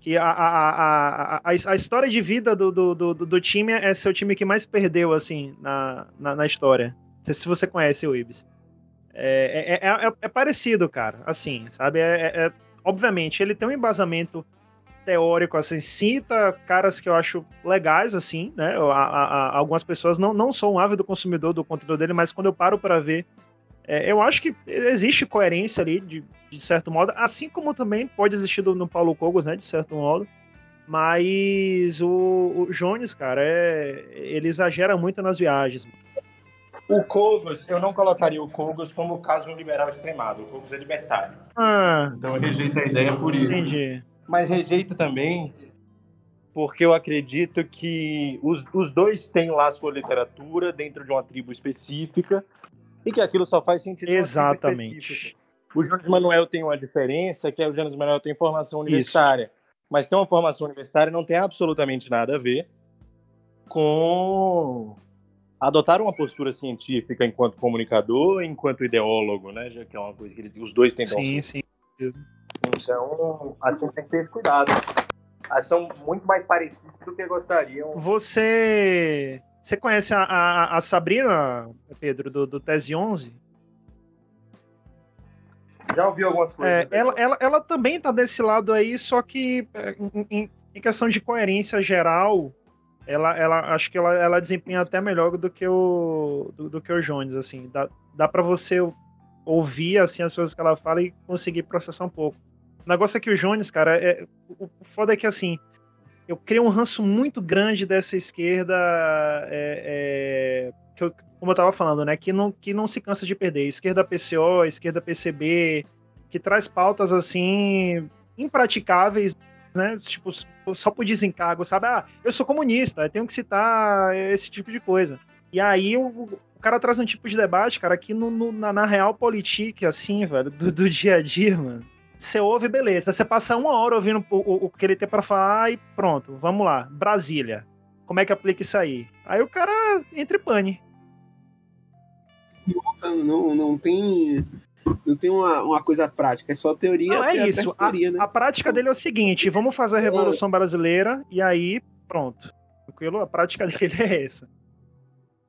Que a, a, a, a, história de vida do, do, do, do time é ser o time que mais perdeu, assim, na, na, na história. Não sei se você conhece o Ibis. É, é, é, é, parecido, cara. Assim, sabe? É, obviamente, ele tem um embasamento teórico, assim, cita caras que eu acho legais, assim, né? A, a, a, algumas pessoas não, não sou um ávido consumidor do conteúdo dele, mas quando eu paro para ver, é, eu acho que existe coerência ali, de, de certo modo, assim como também pode existir no Paulo Cogos, né? De certo modo. Mas o, o Jones, cara, é, ele exagera muito nas viagens. O Cogos, eu não colocaria o Cogos como o caso um liberal extremado. O Cogos é libertário. Ah, então eu rejeito a ideia por isso. Entendi mas rejeito também porque eu acredito que os, os dois têm lá sua literatura dentro de uma tribo específica e que aquilo só faz sentido Exatamente. O Jones Manuel tem uma diferença, que é o Jones Manuel tem formação universitária. Isso. Mas ter uma formação universitária não tem absolutamente nada a ver com adotar uma postura científica enquanto comunicador, enquanto ideólogo, né? Já que é uma coisa que ele, os dois tentam sim, ser. Sim, sim. Então, a gente tem que ter esse cuidado. Elas são muito mais parecidas do que gostariam. Você. Você conhece a, a, a Sabrina, Pedro, do, do Tese 11? Já ouvi algumas coisas. É, ela, ela, ela também tá desse lado aí, só que é, em, em questão de coerência geral, ela, ela acho que ela, ela desempenha até melhor do que o do, do que o Jones, assim. Dá, dá para você ouvir assim as coisas que ela fala e conseguir processar um pouco. O negócio é que o Jones, cara, é, o, o foda é que assim, eu criei um ranço muito grande dessa esquerda, é, é, que eu, como eu tava falando, né, que não, que não se cansa de perder. Esquerda PCO, esquerda PCB, que traz pautas assim impraticáveis, né, tipo só por desencargo, sabe? Ah, eu sou comunista, eu tenho que citar esse tipo de coisa. E aí o, o cara traz um tipo de debate, cara, que no, no, na, na, real política, assim, velho, do, do, dia a dia, mano. Você ouve, beleza. Você passa uma hora ouvindo o, o, o que ele tem para falar e pronto, vamos lá. Brasília. Como é que aplica isso aí? Aí o cara entra em pane. Não, não tem não tem uma, uma coisa prática, é só teoria. Não, é isso. Teoria, a, né? a prática dele é o seguinte: vamos fazer a Revolução Brasileira e aí, pronto. Tranquilo? A prática dele é essa.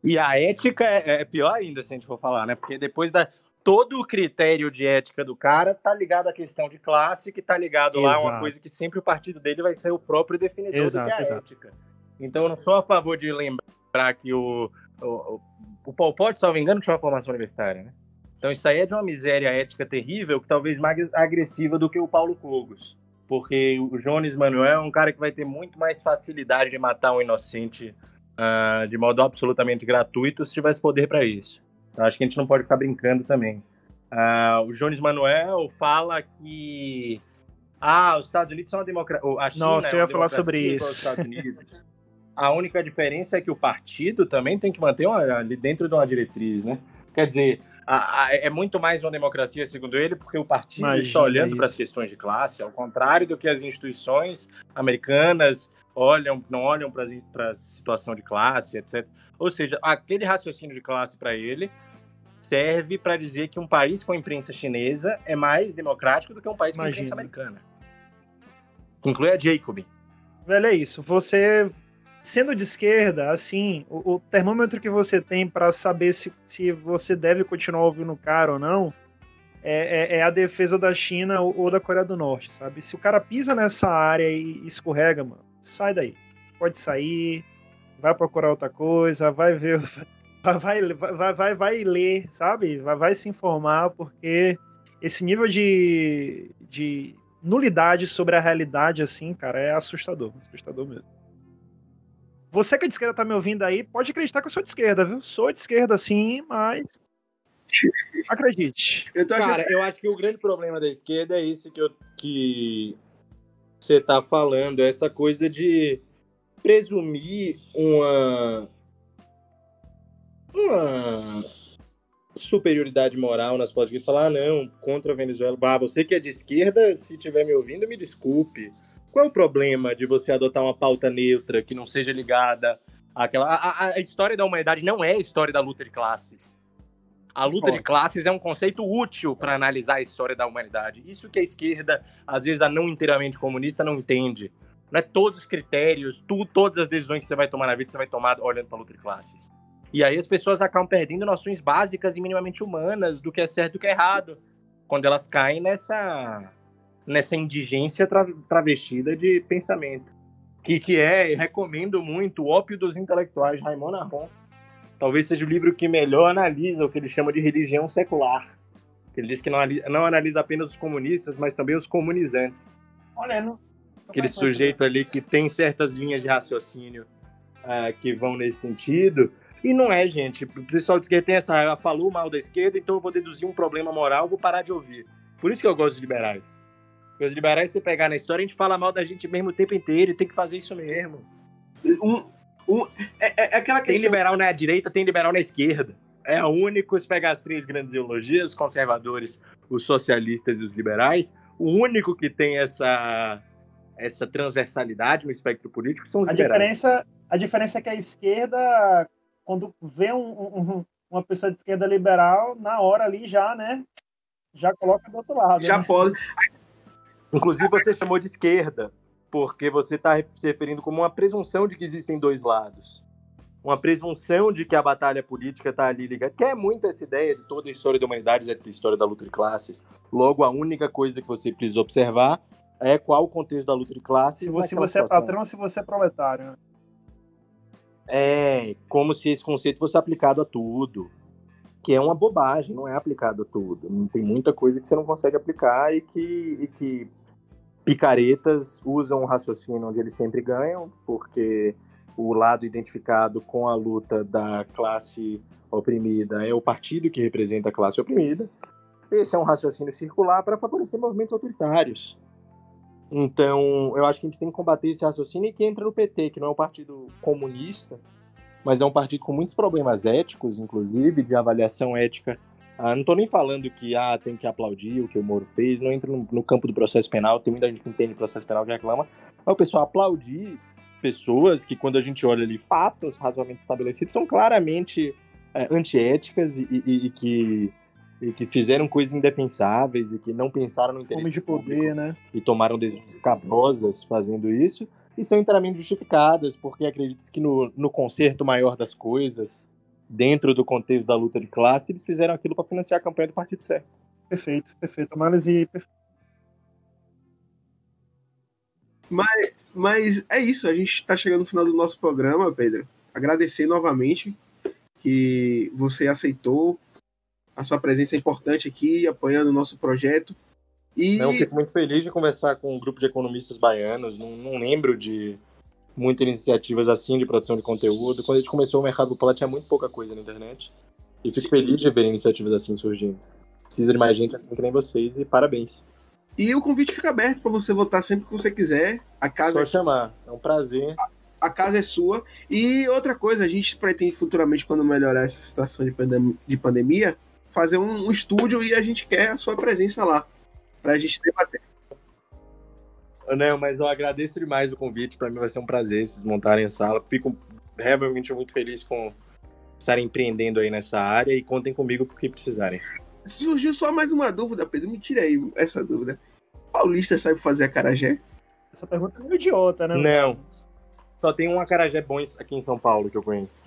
E a ética é, é, pior ainda, se a gente for falar, né? Porque depois da. Todo o critério de ética do cara tá ligado à questão de classe, que tá ligado exato. lá a uma coisa que sempre o partido dele vai ser o próprio definidor exato, do que é exato. ética. Então eu não sou a favor de lembrar que o, o, o Paul Pot, me engano, tinha uma formação universitária, né? Então isso aí é de uma miséria ética terrível, que talvez mais agressiva do que o Paulo Cogos. Porque o Jones Manuel é um cara que vai ter muito mais facilidade de matar um inocente uh, de modo absolutamente gratuito se tivesse poder para isso. Então, acho que a gente não pode ficar brincando também. Uh, o Jones Manuel fala que ah, os Estados Unidos são uma democracia. A China Nossa, é eu ia falar sobre isso. a única diferença é que o partido também tem que manter uma, ali dentro de uma diretriz, né? Quer dizer, a, a, é muito mais uma democracia, segundo ele, porque o partido Imagina está olhando para as questões de classe, ao contrário do que as instituições americanas olham, não olham para a situação de classe, etc. Ou seja, aquele raciocínio de classe para ele serve para dizer que um país com a imprensa chinesa é mais democrático do que um país Imagina. com a imprensa americana. Inclui a Jacob. Velho, é isso. Você, sendo de esquerda, assim, o, o termômetro que você tem para saber se, se você deve continuar ouvindo o cara ou não é, é, é, a defesa da China ou, ou, da Coreia do Norte, sabe? Se o cara pisa nessa área e escorrega, mano, sai daí. Pode sair, vai procurar outra coisa, vai ver, vai, vai, vai, vai ler, sabe? Vai, vai se informar, porque esse nível de, de nulidade sobre a realidade, assim, cara, é assustador. Assustador mesmo. Você que é de esquerda tá me ouvindo aí, pode acreditar que eu sou de esquerda, viu? Sou de esquerda, sim, mas. Acredite. Eu Cara, eu acho que o grande problema da esquerda é isso que, eu, que você está falando, essa coisa de presumir uma uma superioridade moral nas podcasts, falar, ah, não, contra a Venezuela. Ah, você que é de esquerda, se estiver me ouvindo, me desculpe. Qual é o problema de você adotar uma pauta neutra que não seja ligada àquela. A, a, a história da humanidade não é a história da luta de classes. A luta de classes é um conceito útil para analisar a história da humanidade. Isso que a esquerda, às vezes a não inteiramente comunista, não entende. Não é todos os critérios, tu, todas as decisões que você vai tomar na vida, você vai tomar olhando para a luta de classes. E aí as pessoas acabam perdendo noções básicas e minimamente humanas do que é certo e do que é errado, quando elas caem nessa nessa indigência tra travestida de pensamento. Que, que é, recomendo muito, O Ópio dos Intelectuais, Raymond Aron. Talvez seja o livro que melhor analisa o que ele chama de religião secular. Ele diz que não analisa, não analisa apenas os comunistas, mas também os comunizantes. Olha, não, Aquele sujeito ali que tem certas linhas de raciocínio uh, que vão nesse sentido. E não é, gente. O pessoal de esquerda tem essa. Falou mal da esquerda, então eu vou deduzir um problema moral, vou parar de ouvir. Por isso que eu gosto de liberais. Porque os liberais, se pegar na história, a gente fala mal da gente mesmo o tempo inteiro, e tem que fazer isso mesmo. Um, um, é, é aquela questão... Tem liberal na direita, tem liberal na esquerda. É único, se pegar as três grandes ideologias, os conservadores, os socialistas e os liberais, o único que tem essa, essa transversalidade no espectro político são os a liberais. Diferença, a diferença é que a esquerda quando vê um, um, uma pessoa de esquerda liberal, na hora ali já, né? Já coloca do outro lado. Já né? pode. Inclusive, você chamou de esquerda, porque você está se referindo como uma presunção de que existem dois lados. Uma presunção de que a batalha política está ali ligada. Que é muito essa ideia de toda a história da humanidade, é a história da luta de classes. Logo, a única coisa que você precisa observar é qual o contexto da luta de classes. Se você, se você é patrão, se você é proletário. É, como se esse conceito fosse aplicado a tudo. Que é uma bobagem, não é aplicado a tudo. Tem muita coisa que você não consegue aplicar e que, e que picaretas usam o raciocínio onde eles sempre ganham, porque o lado identificado com a luta da classe oprimida é o partido que representa a classe oprimida. Esse é um raciocínio circular para favorecer movimentos autoritários. Então, eu acho que a gente tem que combater esse raciocínio e que entra no PT, que não é um partido comunista, mas é um partido com muitos problemas éticos, inclusive, de avaliação ética. Ah, não estou nem falando que ah, tem que aplaudir o que o Moro fez, não entra no, no, campo do processo penal, tem muita gente que entende processo penal que reclama, mas o pessoal aplaudir pessoas que, quando a gente olha ali fatos razoavelmente estabelecidos, são claramente é, antiéticas e, e, e que e que fizeram coisas indefensáveis e que não pensaram no interesse de poder, né? E tomaram decisões cabrosas fazendo isso e são inteiramente justificadas porque acredita que no, no conserto maior das coisas, dentro do contexto da luta de classe, eles fizeram aquilo para financiar a campanha do partido certo. Perfeito, perfeito. Análise perfeita. Mas, mas é isso, a gente está chegando no final do nosso programa, Pedro. Agradecer novamente que você aceitou a sua presença é importante aqui, apoiando o nosso projeto. E... Não, fico muito feliz de conversar com um grupo de economistas baianos. Não, não lembro de muitas iniciativas assim de produção de conteúdo. Quando a gente começou o mercado popular, tinha muito pouca coisa na internet. E fico feliz de ver iniciativas assim surgindo. Precisa de mais gente assim que nem vocês e parabéns. E o convite fica aberto para você votar sempre que você quiser. A casa Só é... chamar, é um prazer. A, a, casa é sua. E outra coisa, a gente pretende futuramente, quando melhorar essa situação de, pandem de pandemia, fazer um, um estúdio e a gente quer a sua presença lá, para a gente debater. Não, mas eu agradeço demais o convite. Para mim vai ser um prazer vocês montarem a sala. Fico realmente muito feliz com estarem empreendendo aí nessa área e contem comigo porque precisarem. Surgiu só mais uma dúvida, Pedro. Me tira aí essa dúvida. Paulista sabe fazer acarajé? Essa pergunta é meio idiota, né? Não. Só tem um acarajé bom aqui em São Paulo que eu conheço.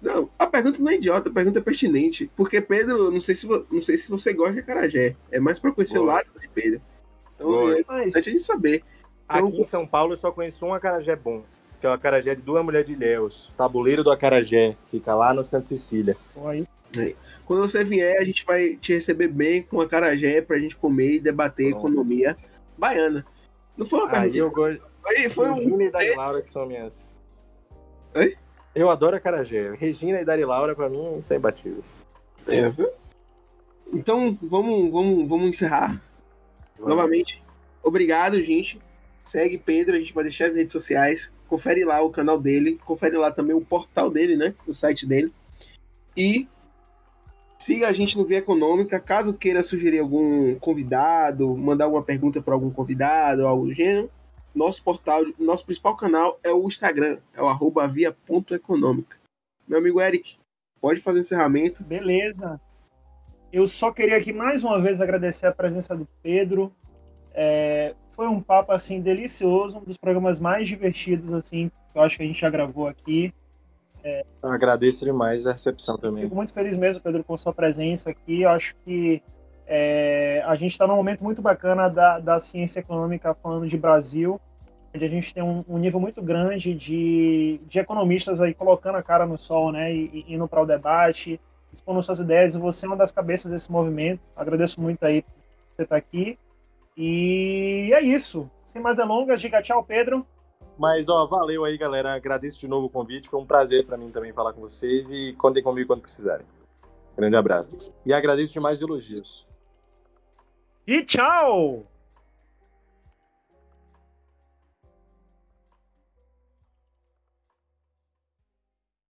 Não, a pergunta não é idiota, a pergunta é pertinente. Porque Pedro, não sei se, não sei se você gosta de acarajé. É mais pra conhecer Boa. o lado de Pedro. Então Boa. é importante de saber. Então, Aqui em São Paulo eu só conheço um acarajé bom. Que é o acarajé de duas mulheres de Ilhéus. Tabuleiro do acarajé. Fica lá no Santa Cecília. É. Quando você vier, a gente vai te receber bem com acarajé pra gente comer e debater Pronto. economia baiana. Não foi uma pergunta. Aí eu gosto. Aí foi um. e da Laura que são minhas. Oi? Eu adoro a Carajé. Regina e Dari Laura, pra mim, são imbatíveis. É, viu? Então, vamos, vamos, vamos encerrar. Vamos. Novamente, obrigado, gente. Segue Pedro, a gente vai deixar as redes sociais. Confere lá o canal dele. Confere lá também o portal dele, né? O site dele. E siga a gente no Via Econômica. Caso queira sugerir algum convidado, mandar alguma pergunta para algum convidado, algo do gênero nosso portal, nosso principal canal é o Instagram, é o arroba via.econômica. Meu amigo Eric, pode fazer o encerramento. Beleza. eu só queria aqui mais uma vez agradecer a presença do Pedro. É, foi um papo assim delicioso, um dos programas mais divertidos assim que eu acho que a gente já gravou aqui. É, agradeço demais a recepção também. Fico muito feliz mesmo, Pedro, com sua presença aqui. Eu acho que é, a gente está num momento muito bacana da, da ciência econômica falando de Brasil, onde a gente tem um, um nível muito grande de, de economistas aí colocando a cara no sol, né, e, e indo para o debate, expondo suas ideias. Você é uma das cabeças desse movimento. Agradeço muito aí por você estar tá aqui. E é isso. Sem mais delongas, diga tchau, Pedro. Mas, ó, valeu aí, galera. Agradeço de novo o convite. Foi um prazer para mim também falar com vocês e contem comigo quando precisarem. Grande abraço. E agradeço demais os elogios. E tchau!